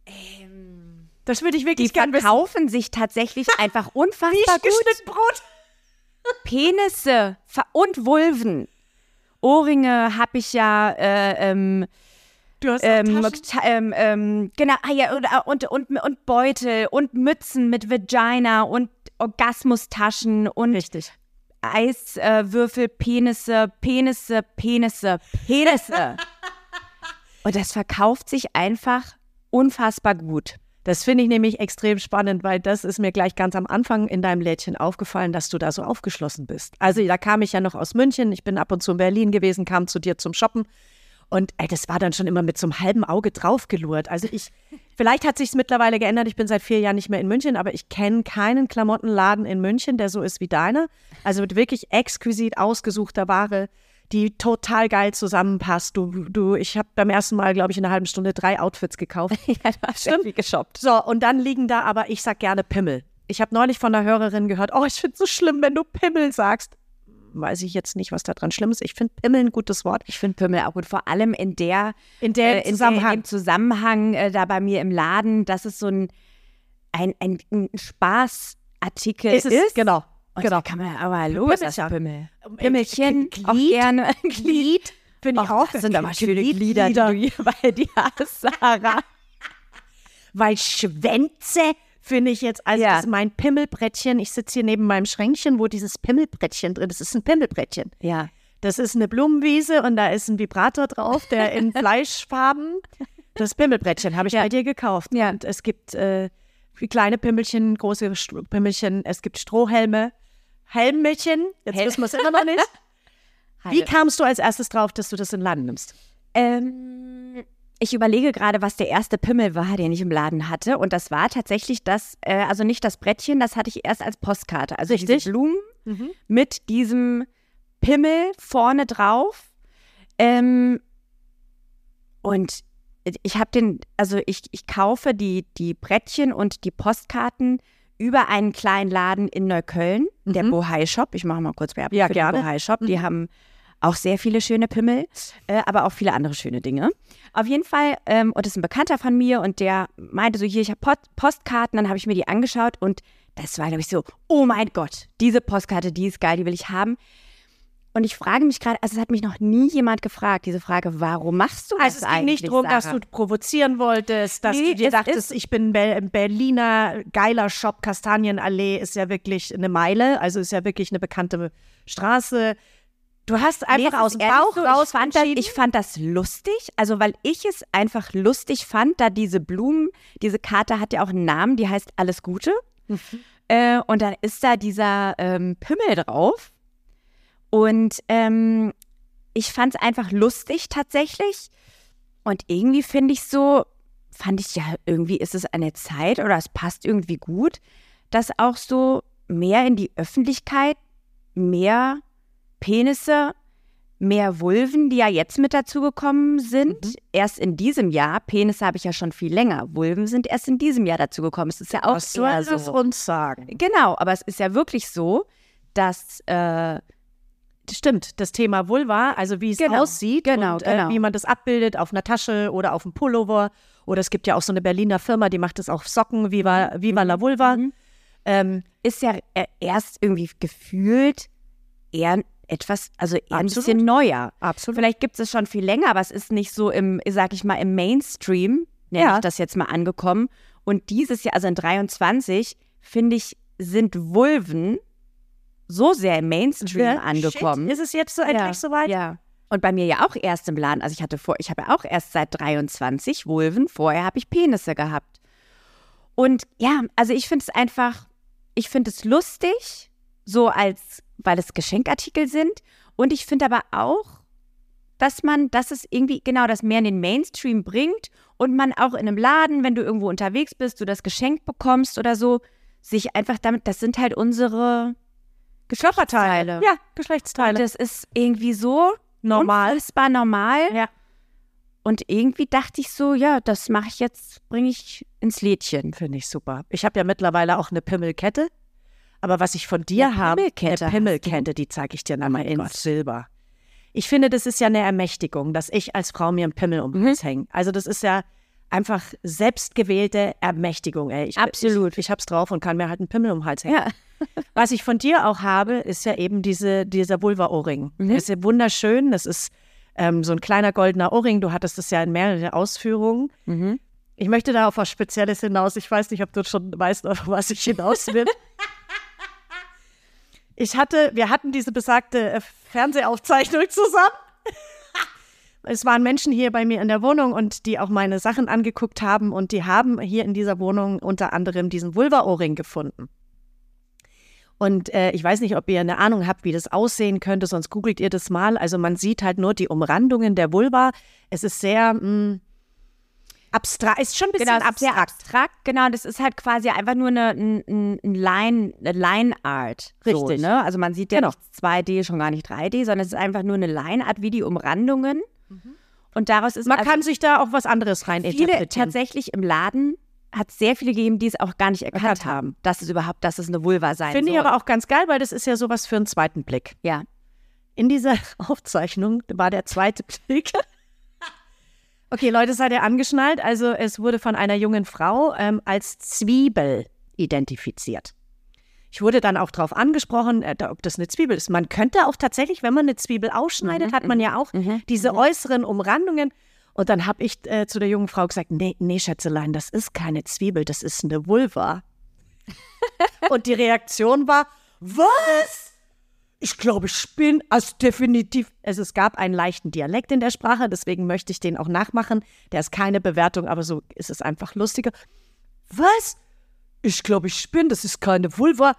Ähm, das würde ich wirklich Die verkaufen wissen. sich tatsächlich einfach unfassbar gut. Brot. Penisse und Vulven. Ohrringe habe ich ja. Äh, ähm, Du hast ähm, ähm, ähm, genau, ah, ja, und, und, und, und Beutel und Mützen mit Vagina und Orgasmustaschen und Richtig. Eiswürfel, Penisse, Penisse, Penisse, Penisse. Und das verkauft sich einfach unfassbar gut. Das finde ich nämlich extrem spannend, weil das ist mir gleich ganz am Anfang in deinem Lädchen aufgefallen, dass du da so aufgeschlossen bist. Also da kam ich ja noch aus München, ich bin ab und zu in Berlin gewesen, kam zu dir zum Shoppen und ey, das war dann schon immer mit so einem halben Auge draufgelurrt. Also ich, vielleicht hat sich mittlerweile geändert. Ich bin seit vier Jahren nicht mehr in München, aber ich kenne keinen Klamottenladen in München, der so ist wie deiner. Also mit wirklich exquisit ausgesuchter Ware, die total geil zusammenpasst. Du, du, ich habe beim ersten Mal, glaube ich, in einer halben Stunde drei Outfits gekauft. ja, du hast Stimmt. viel geshoppt. So, und dann liegen da aber, ich sag gerne Pimmel. Ich habe neulich von einer Hörerin gehört, oh, ich finde es so schlimm, wenn du Pimmel sagst weiß ich jetzt nicht, was da dran schlimm ist. Ich finde Pimmel ein gutes Wort. Ich finde Pimmel auch gut, vor allem in der, in der äh, Zusammenhang, in Zusammenhang äh, da bei mir im Laden, dass es so ein, ein, ein, ein Spaßartikel ist. ist. Genau. Und genau. kann man aber ist das Pimmel. Pimmelchen, Glied, auch gerne. Glied, finde ich auch. Das sind aber schöne Glieder, Glieder. die du bei dir hast, Sarah. Weil Schwänze finde ich jetzt, also ja. das ist mein Pimmelbrettchen. Ich sitze hier neben meinem Schränkchen, wo dieses Pimmelbrettchen drin ist. Das ist ein Pimmelbrettchen. Ja. Das ist eine Blumenwiese und da ist ein Vibrator drauf, der in Fleischfarben. Das Pimmelbrettchen habe ich ja. bei dir gekauft. Ja. Und es gibt äh, kleine Pimmelchen, große Pimmelchen, es gibt Strohhelme, Helmchen. Jetzt Hel wissen wir es immer noch nicht. Wie kamst du als erstes drauf, dass du das in den Laden nimmst? Ähm, ich überlege gerade, was der erste Pimmel war, den ich im Laden hatte. Und das war tatsächlich das, äh, also nicht das Brettchen, das hatte ich erst als Postkarte. Also Richtig. diese Blumen mhm. mit diesem Pimmel vorne drauf. Ähm, und ich habe den, also ich, ich kaufe die, die Brettchen und die Postkarten über einen kleinen Laden in Neukölln, mhm. der Bohai Shop. Ich mache mal kurz Werbung ja, für gerne. den Bohai Shop. Die mhm. haben auch sehr viele schöne Pimmel, äh, aber auch viele andere schöne Dinge. Auf jeden Fall, ähm, und das ist ein Bekannter von mir und der meinte so, hier, ich habe Postkarten, dann habe ich mir die angeschaut und das war, glaube ich, so, oh mein Gott, diese Postkarte, die ist geil, die will ich haben. Und ich frage mich gerade, also es hat mich noch nie jemand gefragt, diese Frage, warum machst du also das eigentlich? Also es ging nicht darum, dass du provozieren wolltest, dass nee, du dir dachtest, ich bin ein Berliner geiler Shop, Kastanienallee ist ja wirklich eine Meile, also ist ja wirklich eine bekannte Straße. Du hast einfach nee, aus dem Bauch so, raus ich fand, das, ich fand das lustig, also weil ich es einfach lustig fand, da diese Blumen, diese Karte hat ja auch einen Namen, die heißt Alles Gute. Mhm. Äh, und dann ist da dieser ähm, Pimmel drauf. Und ähm, ich fand es einfach lustig tatsächlich. Und irgendwie finde ich so, fand ich ja, irgendwie ist es eine Zeit oder es passt irgendwie gut, dass auch so mehr in die Öffentlichkeit, mehr Penisse, mehr Vulven, die ja jetzt mit dazugekommen sind. Mhm. Erst in diesem Jahr. Penisse habe ich ja schon viel länger. Vulven sind erst in diesem Jahr dazugekommen. Es ist ja auch Was soll eher das so. uns sagen? Genau, aber es ist ja wirklich so, dass äh, Stimmt, das Thema Vulva, also wie es Genau, aussieht genau, und äh, genau. wie man das abbildet auf einer Tasche oder auf einem Pullover. Oder es gibt ja auch so eine Berliner Firma, die macht das auf Socken, Viva, Viva la Vulva. Mhm. Ähm, ist ja äh, erst irgendwie gefühlt eher etwas, also eher ein bisschen neuer. absolut. Vielleicht gibt es es schon viel länger, aber es ist nicht so im, sag ich mal, im Mainstream, nenne Ja. ich das jetzt mal angekommen. Und dieses Jahr, also in 23, finde ich, sind Vulven so sehr im Mainstream Ja, angekommen. Shit, ist es jetzt so endlich ja. soweit? Ja. Und bei mir ja auch erst im Laden. Also ich hatte vor, ich habe ja auch erst seit 23 Vulven. Vorher habe ich Penisse gehabt. Und ja, also ich finde es einfach, ich finde es lustig, so als, weil es Geschenkartikel sind. Und ich finde aber auch, dass man, dass es irgendwie genau das mehr in den Mainstream bringt und man auch in einem Laden, wenn du irgendwo unterwegs bist, du das Geschenk bekommst oder so, sich einfach damit, das sind halt unsere Geschlechtsteile. Ja, Geschlechtsteile. Das ist irgendwie so Normal. unfassbar normal. Ja. Und irgendwie dachte ich so, ja, das mache ich jetzt, bringe ich ins Lädchen. Finde ich super. Ich habe ja mittlerweile auch eine Pimmelkette. Aber was ich von dir Eine habe, Pimmelkette hast eine? Pimmelkette, die zeige ich dir nochmal in Gott. Silber. Ich finde, das ist ja eine Ermächtigung, dass ich als Frau mir einen Pimmel um Mhm. Hänge. Also das ist ja einfach selbstgewählte Ermächtigung. Ey. Ich, Absolut. Ich, ich hab's drauf und kann mir halt einen Pimmel um den Hals hängen. Ja. Was ich von dir auch habe, ist ja eben diese, dieser Vulva-Ohrring. Mhm. Der ist ja wunderschön. Das ist ähm, so ein kleiner goldener Ohrring. Du hattest das ja in mehreren Ausführungen. Mhm. Ich möchte da auf was Spezielles hinaus. Ich weiß nicht, ob du schon weißt, auf was ich hinaus will. Ich hatte, wir hatten diese besagte äh, Fernsehaufzeichnung zusammen. Es waren Menschen hier bei mir in der Wohnung und die auch meine Sachen angeguckt haben und die haben hier in dieser Wohnung unter anderem diesen Vulva-Ohrring gefunden. Und äh, ich weiß nicht, ob ihr eine Ahnung habt, wie das aussehen könnte, sonst googelt ihr das mal. Also man sieht halt nur die Umrandungen der Vulva. Es ist sehr mh, abstrakt, ist schon ein bisschen Genau, sehr abstrakt. abstrakt. Genau, das ist halt quasi einfach nur eine, ein, ein Line, eine Line Art. So, Richtig. ne? Also man sieht ja Genau. nicht 2D, schon gar nicht 3D, sondern es ist einfach nur eine Line Art wie die Umrandungen. Und daraus ist Man also kann sich da auch was anderes rein viele tatsächlich im Laden hat sehr viele gegeben, die es auch gar nicht erkannt, Erkannt haben, dass es überhaupt, dass es eine Vulva sein Finde ich soll. aber auch ganz geil, weil das ist ja sowas für einen zweiten Blick. ja. In dieser Aufzeichnung war der zweite Blick. Okay, Leute, seid ihr angeschnallt? Also es wurde von einer jungen Frau ähm, als Zwiebel identifiziert. Ich wurde dann auch darauf angesprochen, äh, ob das eine Zwiebel ist. Man könnte auch tatsächlich, wenn man eine Zwiebel ausschneidet, hat man ja auch diese äußeren Umrandungen. Und dann habe ich äh, zu der jungen Frau gesagt, nee, nee, Schätzelein, das ist keine Zwiebel, das ist eine Vulva. Und die Reaktion war, was? Ich glaube, ich bin also definitiv. Also es gab einen leichten Dialekt in der Sprache, deswegen möchte ich den auch nachmachen. Der ist keine Bewertung, aber so ist es einfach lustiger. Was? Ich glaube, ich bin, das ist keine Vulva.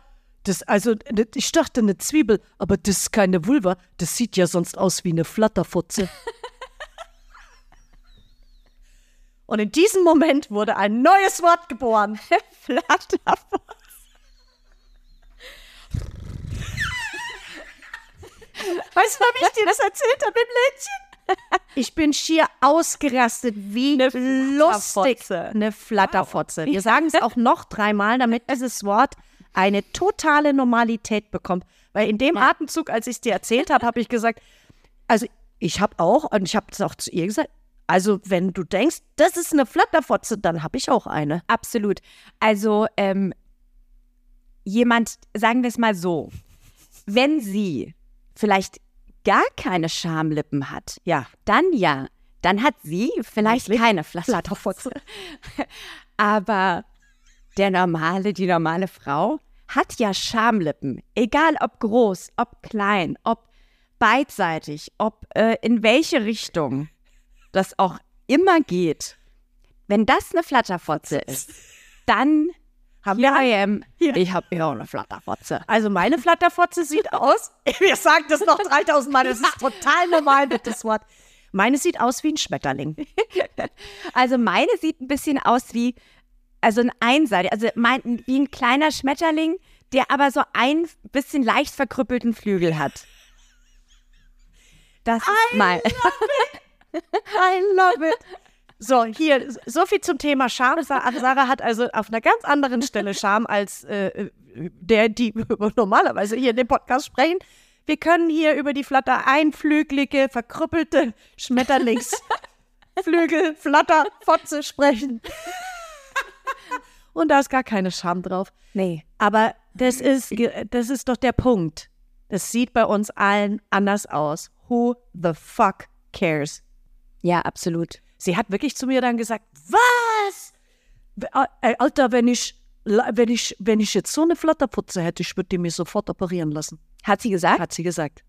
Das, also, ne- ich dachte eine Zwiebel, aber das ist keine Vulva. Das sieht ja sonst aus wie eine Flatterfotze. Und in diesem Moment wurde ein neues Wort geboren. Flatterfotze. Weißt du, wie ich dir das erzählt habe im Lädchen? Ich bin schier ausgerastet wie lustig. Flatterfotze. Eine Flatterfotze. Wir sagen es auch noch dreimal, damit dieses Wort eine totale Normalität bekommt. Weil in dem Atemzug, als ich es dir erzählt habe, habe ich gesagt, also ich habe auch, und ich habe es auch zu ihr gesagt, also wenn du denkst, das ist eine Flatterfotze, dann habe ich auch eine. Absolut. Also ähm, jemand, sagen wir es mal so, wenn sie vielleicht gar keine Schamlippen hat, Ja, dann ja, dann hat sie vielleicht Wirklich? keine Flatterfotze. Aber der normale, die normale Frau hat ja Schamlippen. Egal ob groß, ob klein, ob beidseitig, ob äh, in welche Richtung das auch immer geht. Wenn das eine Flatterfotze ist, dann Haben wir I am. Hier. Ich habe ja auch eine Flatterfotze. Also meine Flatterfotze sieht aus, wir sagen das noch 3000 Mal, das ist total normal mit das Wort. Meine sieht aus wie ein Schmetterling. Also meine sieht ein bisschen aus wie, also ein einseitig, also mein, wie ein kleiner Schmetterling, der aber so ein bisschen leicht verkrüppelten Flügel hat. Das ist mal. I love it. So, hier, so viel zum Thema Scham. Sa- Sarah hat also auf einer ganz anderen Stelle Scham als äh, der, die normalerweise hier in dem Podcast sprechen. Wir können hier über die Flatter einflügelige, verkrüppelte Schmetterlingsflügel, Flatter, Fotze sprechen. Und da ist gar keine Scham drauf. Nee. Aber das ist, das ist doch der Punkt. Das sieht bei uns allen anders aus. Who the fuck cares? Ja, absolut. Sie hat wirklich zu mir dann gesagt, was? Äh, Alter, wenn ich, wenn ich, wenn ich jetzt so eine Flatterputze hätte, ich würde die mir sofort operieren lassen, Hat sie gesagt? hat sie gesagt.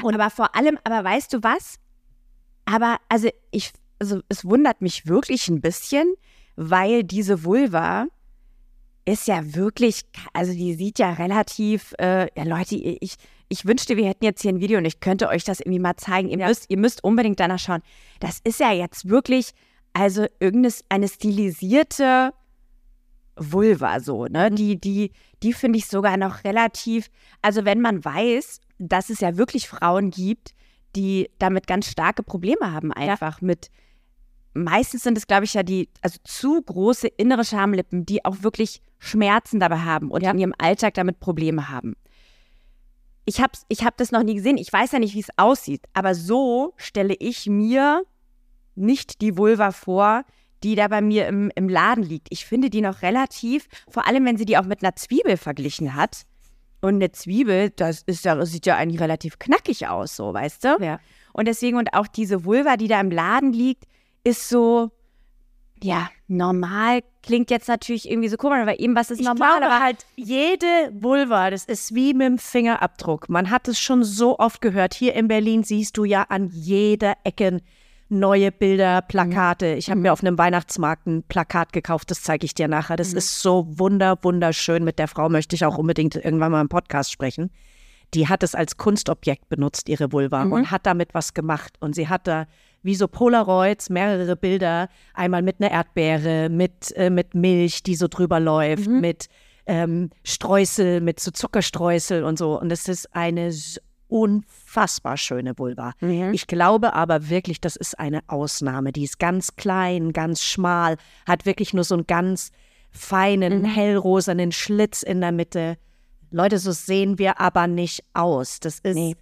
aber vor allem, aber weißt du was? Aber also ich, also es wundert mich wirklich ein bisschen, weil diese Vulva ist ja wirklich, also die sieht ja relativ, äh, ja Leute, ich, ich wünschte, wir hätten jetzt hier ein Video und ich könnte euch das irgendwie mal zeigen. Ihr, müsst, ihr müsst unbedingt danach schauen. Das ist ja jetzt wirklich, also irgendeine eine stilisierte Vulva so, ne? Die, die, die finde ich sogar noch relativ, also wenn man weiß, dass es ja wirklich Frauen gibt, die damit ganz starke Probleme haben, einfach mit. Meistens sind es, glaube ich, ja die, also zu große innere Schamlippen, die auch wirklich Schmerzen dabei haben und Ja. in ihrem Alltag damit Probleme haben. Ich habe ich hab das noch nie gesehen. Ich weiß ja nicht, wie es aussieht. Aber so stelle ich mir nicht die Vulva vor, die da bei mir im, im Laden liegt. Ich finde die noch relativ, vor allem wenn sie die auch mit einer Zwiebel verglichen hat. Und eine Zwiebel, das ist ja, sieht ja eigentlich relativ knackig aus, so, weißt du? Ja. Und deswegen, und auch diese Vulva, die da im Laden liegt, ist so, ja, normal. Klingt jetzt natürlich irgendwie so komisch, aber eben, was ist Ich normal? glaube aber halt, jede Vulva, das ist wie mit dem Fingerabdruck. Man hat es schon so oft gehört. Hier in Berlin siehst du ja an jeder Ecke neue Bilder, Plakate. Ich habe mir auf einem Weihnachtsmarkt ein Plakat gekauft, das zeige ich dir nachher. Das ist so wunder, wunderschön. Mit der Frau möchte ich auch unbedingt irgendwann mal im Podcast sprechen. Die hat es als Kunstobjekt benutzt, ihre Vulva, und hat damit was gemacht. Und sie hat da wie so Polaroids mehrere Bilder, einmal mit einer Erdbeere, mit, äh, mit Milch, die so drüber läuft, mit ähm, Streusel, mit so Zuckerstreusel und so. Und es ist eine unfassbar schöne Vulva. Ich glaube aber wirklich, das ist eine Ausnahme. Die ist ganz klein, ganz schmal, hat wirklich nur so einen ganz feinen, hellrosanen Schlitz in der Mitte. Leute, so sehen wir aber nicht aus. Das ist, Nee.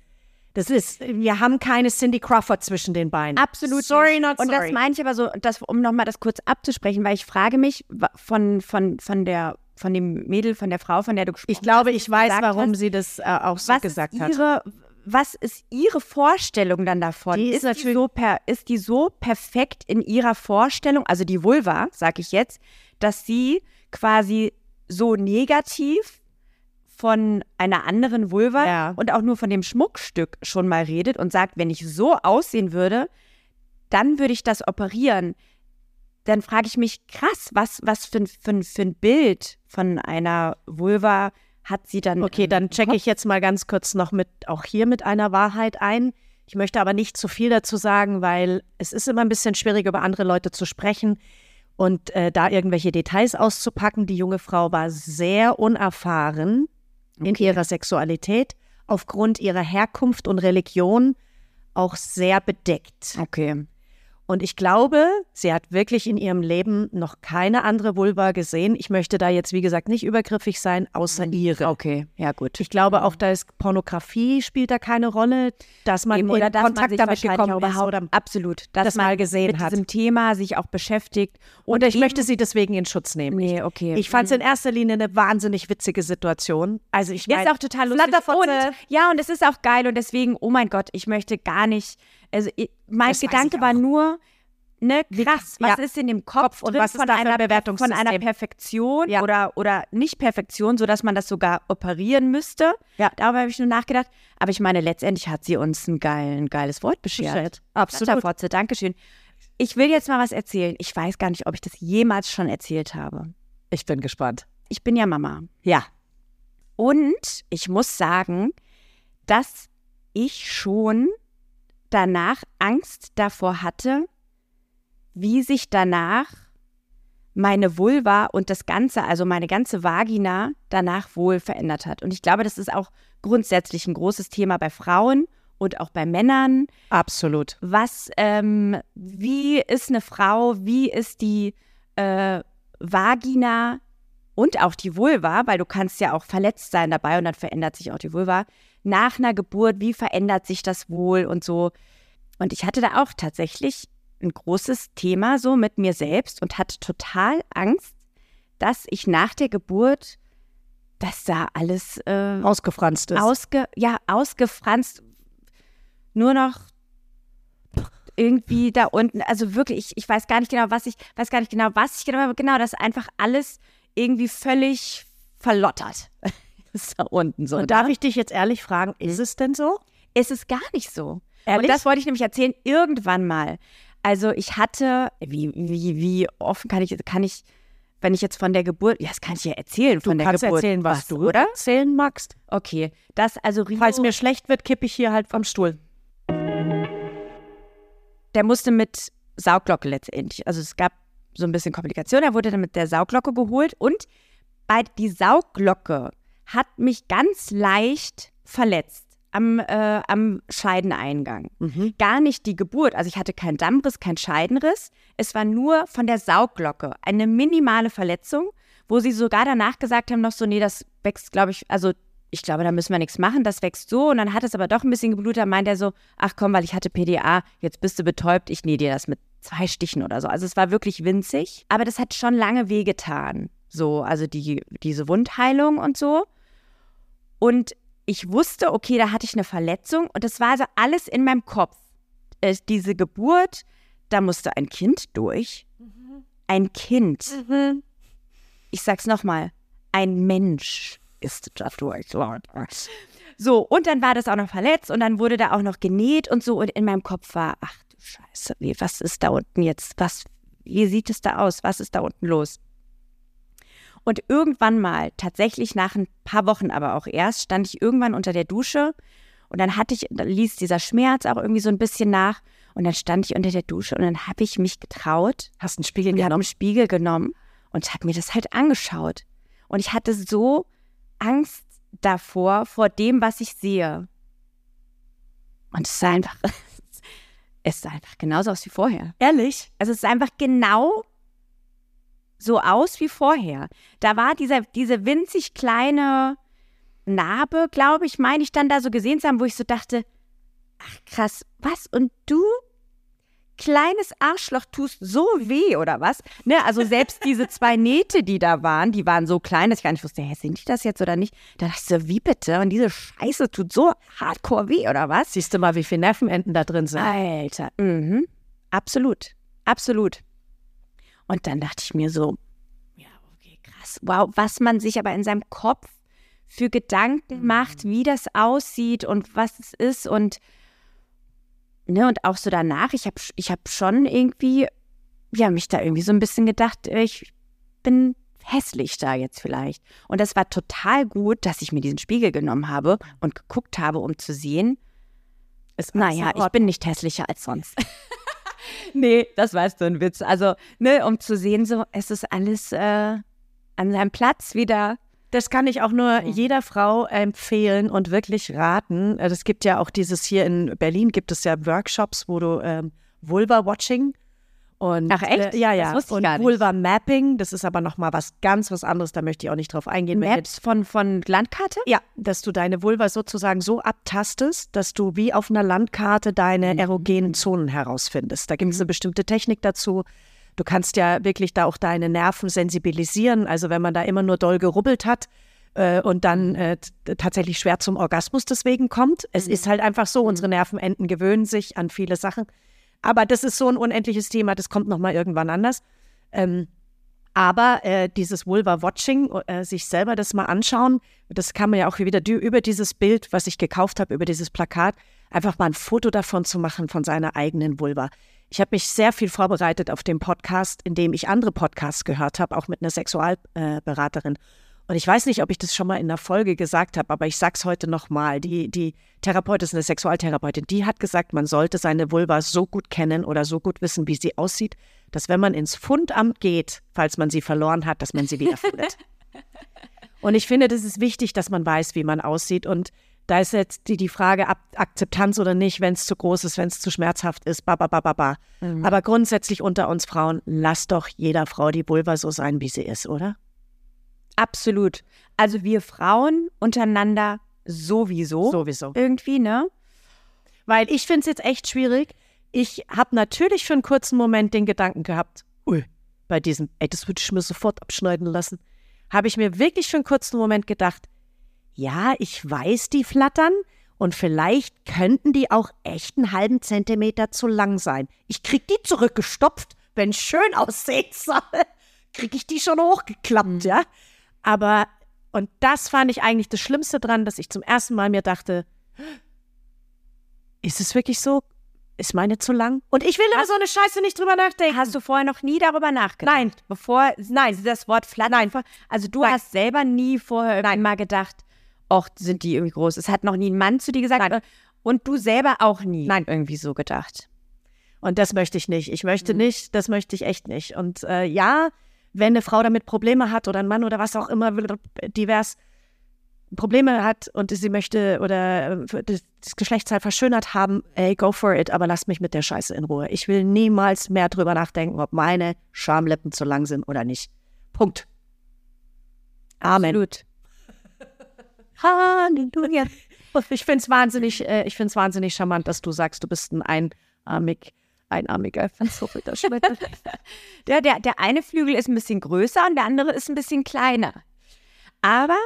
Das ist, wir haben keine Cindy Crawford zwischen den Beinen. Absolut. Sorry, not Und das sorry. meine ich aber so, das, um nochmal das kurz abzusprechen, weil ich frage mich von, von, von, der, von dem Mädel, von der Frau, von der du gesprochen Ich glaube, ich weiß, warum hast, sie das äh, auch so was gesagt ist hat. ihre, Was ist ihre Vorstellung dann davon? Die ist die natürlich- so per, ist die so perfekt in ihrer Vorstellung, also die Vulva, sag ich jetzt, dass sie quasi so negativ von einer anderen Vulva Ja. und auch nur von dem Schmuckstück schon mal redet und sagt, wenn ich so aussehen würde, dann würde ich das operieren. Dann frage ich mich, krass, was, was für, ein- für, für ein Bild von einer Vulva hat sie dann? Okay, dann checke ich jetzt mal ganz kurz noch mit, auch hier mit einer Wahrheit ein. Ich möchte aber nicht zu viel dazu sagen, weil es ist immer ein bisschen schwierig, über andere Leute zu sprechen und äh, da irgendwelche Details auszupacken. Die junge Frau war sehr unerfahren in ihrer Sexualität, aufgrund ihrer Herkunft und Religion auch sehr bedeckt. Okay. Und ich glaube, sie hat wirklich in ihrem Leben noch keine andere Vulva gesehen. Ich möchte da jetzt, wie gesagt, nicht übergriffig sein, außer ihre. Okay, ja gut. Ich glaube auch, da ist Pornografie spielt da keine Rolle, dass man Eben, in oder dass man Kontakt sich damit gekommen ist oder absolut, dass das man mal gesehen mit hat. diesem Thema sich auch beschäftigt. und ich eben- möchte sie deswegen in Schutz nehmen. Nee, okay. Ich fand es in erster Linie eine wahnsinnig witzige Situation. Also ich meine, ist auch total lustig. Und, ja, und es ist auch geil und deswegen, oh mein Gott, ich möchte gar nicht, also ich, mein Das Gedanke war nur, ne, krass, was Ja. ist in dem Kopf, Kopf und was ist von, einer, von Bewertungssystem? einer Perfektion Ja. oder, oder nicht Perfektion, sodass man das sogar operieren müsste. Ja. Darüber habe ich nur nachgedacht. Aber ich meine, letztendlich hat sie uns ein, geil, ein geiles Wort beschert. Beschert. Absolut. Flatterfotze, Dankeschön. Ich will jetzt mal was erzählen. Ich weiß gar nicht, ob ich das jemals schon erzählt habe. Ich bin gespannt. Ich bin ja Mama. Ja. Und ich muss sagen, dass ich schon danach Angst davor hatte, wie sich danach meine Vulva und das Ganze, also meine ganze Vagina danach wohl verändert hat. Und ich glaube, das ist auch grundsätzlich ein großes Thema bei Frauen und auch bei Männern. Absolut. Was, ähm, wie ist eine Frau, wie ist die äh, Vagina und auch die Vulva, weil du kannst ja auch verletzt sein dabei und dann verändert sich auch die Vulva. Nach einer Geburt, wie verändert sich das wohl und so. Und ich hatte da auch tatsächlich ein großes Thema so mit mir selbst und hatte total Angst, dass ich nach der Geburt, dass da alles äh, ausgefranst ist. Ausge, ja, ausgefranst, nur noch irgendwie da unten, also wirklich, ich, ich weiß gar nicht genau, was ich, weiß gar nicht genau, was ich genau, aber genau, das einfach alles irgendwie völlig verlottert ist da unten so. Und darf ne? ich dich jetzt ehrlich fragen, ist es denn so? Ist es gar nicht so. Ehrlich? Und das wollte ich nämlich erzählen, irgendwann mal. Also ich hatte, wie, wie, wie offen kann ich, kann ich, wenn ich jetzt von der Geburt, ja, das kann ich ja erzählen von du der kannst Geburt. erzählen, was, was du oder? erzählen magst. Okay, das also Rio, Falls mir schlecht wird, kippe ich hier halt vom Stuhl. der musste mit Sauglocke letztendlich, also es gab so ein bisschen Komplikationen, er wurde dann mit der Sauglocke geholt und bei die Sauglocke hat mich ganz leicht verletzt am, äh, am Scheideneingang. Mhm. Gar nicht die Geburt. Also ich hatte keinen Dammriss, keinen Scheidenriss. Es war nur von der Saugglocke eine minimale Verletzung, wo sie sogar danach gesagt haben noch so, nee, das wächst, glaube ich, also ich glaube, da müssen wir nichts machen, das wächst so. Und dann hat es aber doch ein bisschen geblutet. Dann meint er so, ach komm, weil ich hatte PDA, jetzt bist du betäubt, ich nähe dir das mit zwei Stichen oder so. Also es war wirklich winzig, aber das hat schon lange wehgetan. So, also die, diese Wundheilung und so. Und ich wusste, okay, da hatte ich eine Verletzung und das war also alles in meinem Kopf. Äh, diese Geburt, da musste ein Kind durch. Ein Kind. Ich sag's nochmal, ein Mensch ist da durch. So, und dann war das auch noch verletzt und dann wurde da auch noch genäht und so und in meinem Kopf war, ach du Scheiße, wie, was ist da unten jetzt? Was, wie sieht es da aus? Was ist da unten los? Und irgendwann mal, tatsächlich nach ein paar Wochen aber auch erst, stand ich irgendwann unter der Dusche und dann hatte ich, dann ließ dieser Schmerz auch irgendwie so ein bisschen nach und dann stand ich unter der Dusche und dann habe ich mich getraut. Hast einen Spiegel genommen? einen Spiegel genommen und habe mir das halt angeschaut. Und ich hatte so Angst davor, vor dem, was ich sehe. Und es sah einfach, es sah einfach genauso aus wie vorher. Ehrlich? Also es sah einfach genau so aus wie vorher. Da war dieser, diese winzig kleine Narbe, glaube ich, meine ich dann da so gesehen zu haben, wo ich so dachte, ach krass, was? Und du, kleines Arschloch, tust so weh oder was? Ne, also selbst diese zwei Nähte, die da waren, die waren so klein, dass ich gar nicht wusste, hä, sind die das jetzt oder nicht? Da dachte ich so, wie bitte? Und diese Scheiße tut so hardcore weh oder was? Siehst du mal, wie viele Nervenenden da drin sind? Alter, mhm. absolut, absolut. Und dann dachte ich mir so, ja, okay, krass, wow, was man sich aber in seinem Kopf für Gedanken macht, wie das aussieht und was es ist und ne, und auch so danach, ich habe ich hab schon irgendwie, ja, mich da irgendwie so ein bisschen gedacht, ich bin hässlich da jetzt vielleicht. Und das war total gut, dass ich mir diesen Spiegel genommen habe und geguckt habe, um zu sehen, naja, ich bin nicht hässlicher als sonst. nee, das war so ein Witz. Also, ne, um zu sehen, so, es ist alles äh, an seinem Platz wieder. Das kann ich auch nur jeder Frau empfehlen und wirklich raten. Es gibt ja auch dieses hier in Berlin gibt es ja Workshops, wo du ähm, Vulva-Watching und Ach, echt? Äh, ja, ja. Das wusste ich und gar nicht. Vulva-Mapping, das ist aber noch mal was ganz was anderes, da möchte ich auch nicht drauf eingehen. Maps von, von Landkarte? Ja, dass du deine Vulva sozusagen so abtastest, dass du wie auf einer Landkarte deine Mhm. erogenen Zonen herausfindest. Da gibt es eine bestimmte Technik dazu. Du kannst ja wirklich da auch deine Nerven sensibilisieren. Also wenn man da immer nur doll gerubbelt hat äh, und dann äh, tatsächlich schwer zum Orgasmus deswegen kommt. Es ist halt einfach so, unsere Nervenenden gewöhnen sich an viele Sachen. Aber das ist so ein unendliches Thema, das kommt nochmal irgendwann anders. Ähm, aber äh, dieses Vulva-Watching, äh, sich selber das mal anschauen, das kann man ja auch wieder über dieses Bild, was ich gekauft habe, über dieses Plakat, einfach mal ein Foto davon zu machen, von seiner eigenen Vulva. Ich habe mich sehr viel vorbereitet auf den Podcast, in dem ich andere Podcasts gehört habe, auch mit einer Sexualberaterin. Äh. Und ich weiß nicht, ob ich das schon mal in einer Folge gesagt habe, aber ich sag's heute nochmal. Die, die Therapeutin ist eine Sexualtherapeutin, die hat gesagt, man sollte seine Vulva so gut kennen oder so gut wissen, wie sie aussieht, dass wenn man ins Fundamt geht, falls man sie verloren hat, dass man sie wiederfindet. und ich finde, das ist wichtig, dass man weiß, wie man aussieht. Und da ist jetzt die, die Frage, Ab Akzeptanz oder nicht, wenn es zu groß ist, wenn es zu schmerzhaft ist, ba, ba, ba, ba, ba. Mhm. Aber grundsätzlich unter uns Frauen, lass doch jeder Frau die Vulva so sein, wie sie ist, oder? Absolut. Also wir Frauen untereinander sowieso. Sowieso. Irgendwie, ne? Weil ich finde es jetzt echt schwierig. Ich habe natürlich für einen kurzen Moment den Gedanken gehabt, ui, bei diesem, ey, das würde ich mir sofort abschneiden lassen. Habe ich mir wirklich für einen kurzen Moment gedacht, ja, ich weiß, die flattern und vielleicht könnten die auch echt einen halben Zentimeter zu lang sein. Ich krieg die zurückgestopft, wenn schön aussehen soll, krieg ich die schon hochgeklappt, mhm. ja. Aber, und das fand ich eigentlich das Schlimmste dran, dass ich zum ersten Mal mir dachte, ist es wirklich so? Ist meine zu lang? Und ich will über so eine Scheiße nicht drüber nachdenken. Hast du vorher noch nie darüber nachgedacht? Nein. Bevor, nein, das Wort flattern. Nein. Also du nein. hast selber nie vorher nein. mal gedacht, ach, sind die irgendwie groß. Es hat noch nie ein Mann zu dir gesagt. Nein. Und du selber auch nie Nein. irgendwie so gedacht. Und das möchte ich nicht. Ich möchte mhm. nicht, das möchte ich echt nicht. Und äh, ja, wenn eine Frau damit Probleme hat oder ein Mann oder was auch immer, divers Probleme hat und sie möchte oder äh, das Geschlechtsteil verschönert haben, ey, go for it, aber lass mich mit der Scheiße in Ruhe. Ich will niemals mehr drüber nachdenken, ob meine Schamlippen zu lang sind oder nicht. Punkt. Amen. Absolut. Halleluja. Ich finde es wahnsinnig, äh, ich finde es wahnsinnig charmant, dass du sagst, du bist ein einarmig, einarmiger verzuppelter Schmetterling. der, der, der eine Flügel ist ein bisschen größer und der andere ist ein bisschen kleiner. Aber,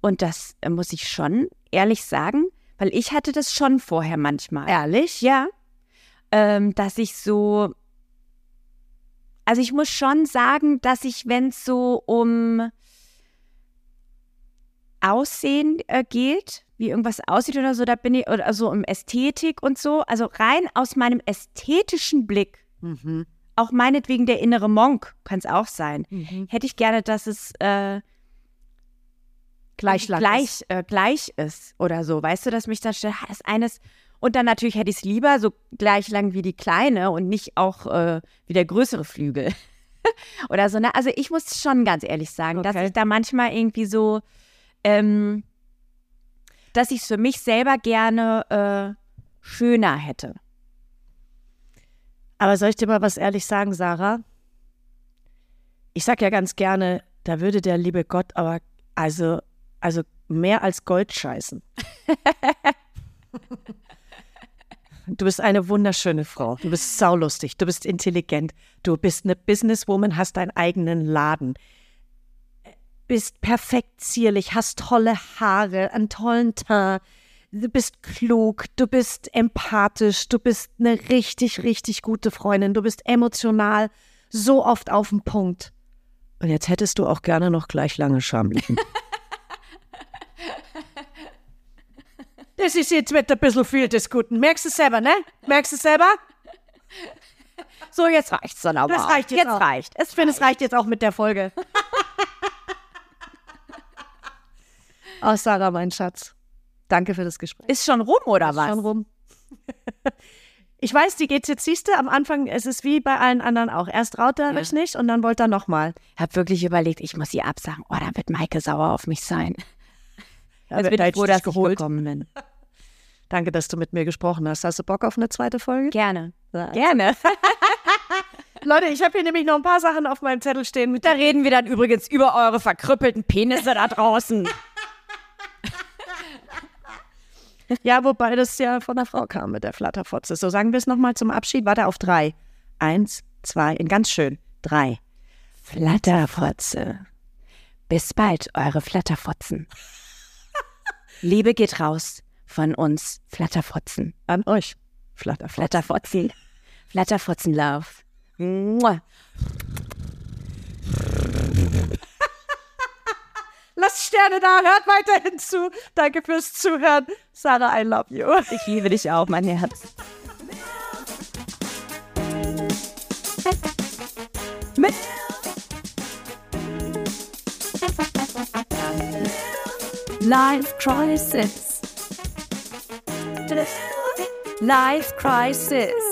und das muss ich schon ehrlich sagen, weil ich hatte das schon vorher manchmal. Ehrlich? Ja. Ähm, dass ich so, also ich muss schon sagen, dass ich, wenn es so um Aussehen äh, geht, wie irgendwas aussieht oder so, da bin ich, oder so um Ästhetik und so, also rein aus meinem ästhetischen Blick, mhm. auch meinetwegen der innere Monk, kann es auch sein, mhm. hätte ich gerne, dass es äh, gleich, gleich, ist. Äh, gleich ist oder so, weißt du, dass mich dann stellt, das eines und dann natürlich hätte ich es lieber so gleich lang wie die kleine und nicht auch äh, wie der größere Flügel. oder so. Ne? Also ich muss schon ganz ehrlich sagen, okay. dass ich da manchmal irgendwie so ähm, dass ich es für mich selber gerne äh, schöner hätte. Aber soll ich dir mal was ehrlich sagen, Sarah? Ich sag ja ganz gerne, da würde der liebe Gott aber also, also mehr als Gold scheißen. Du bist eine wunderschöne Frau. Du bist saulustig. Du bist intelligent. Du bist eine Businesswoman, hast deinen eigenen Laden bist perfekt zierlich, hast tolle Haare, einen tollen Teint, du bist klug, du bist empathisch, du bist eine richtig, richtig gute Freundin, du bist emotional, so oft auf den Punkt. Und jetzt hättest du auch gerne noch gleich lange Schamlippen. das ist jetzt mit ein bisschen viel des Guten. Merkst du es selber, ne? Merkst du es selber? So, jetzt reicht's dann aber. Das reicht jetzt, jetzt auch. reicht. Ich finde, es reicht jetzt auch mit der Folge. Oh, Sarah, mein Schatz. Danke für das Gespräch. Ist schon rum, oder ist was? Schon rum. ich weiß, die geht's jetzt, siehst du, am Anfang, es ist wie bei allen anderen auch. Erst traut er ja. nicht und dann wollte er nochmal. Hab wirklich überlegt, ich muss sie absagen. Oh, dann wird Maike sauer auf mich sein. Ja, Jetzt bin ich froh, dass geholt. ich gekommen bin. Danke, dass du mit mir gesprochen hast. Hast du Bock auf eine zweite Folge? Gerne. Ja. Gerne. Leute, ich habe hier nämlich noch ein paar Sachen auf meinem Zettel stehen. da reden wir dann übrigens über eure verkrüppelten Penisse da draußen. Ja, wobei das ja von der Frau kam mit der Flatterfotze. So sagen wir es nochmal zum Abschied. Warte auf drei. Eins, zwei, in ganz schön. Drei. Flatterfotze. Bis bald, eure Flatterfotzen. Liebe geht raus von uns Flatterfotzen. An euch. Flatterfotzen. Flatterfotzen. Flatterfotzen Love. Mua. Lasst Sterne da, hört weiterhin zu. Danke fürs Zuhören. Sarah, I love you. Ich liebe dich auch, mein Herz. Mit Life Crisis. Life Crisis.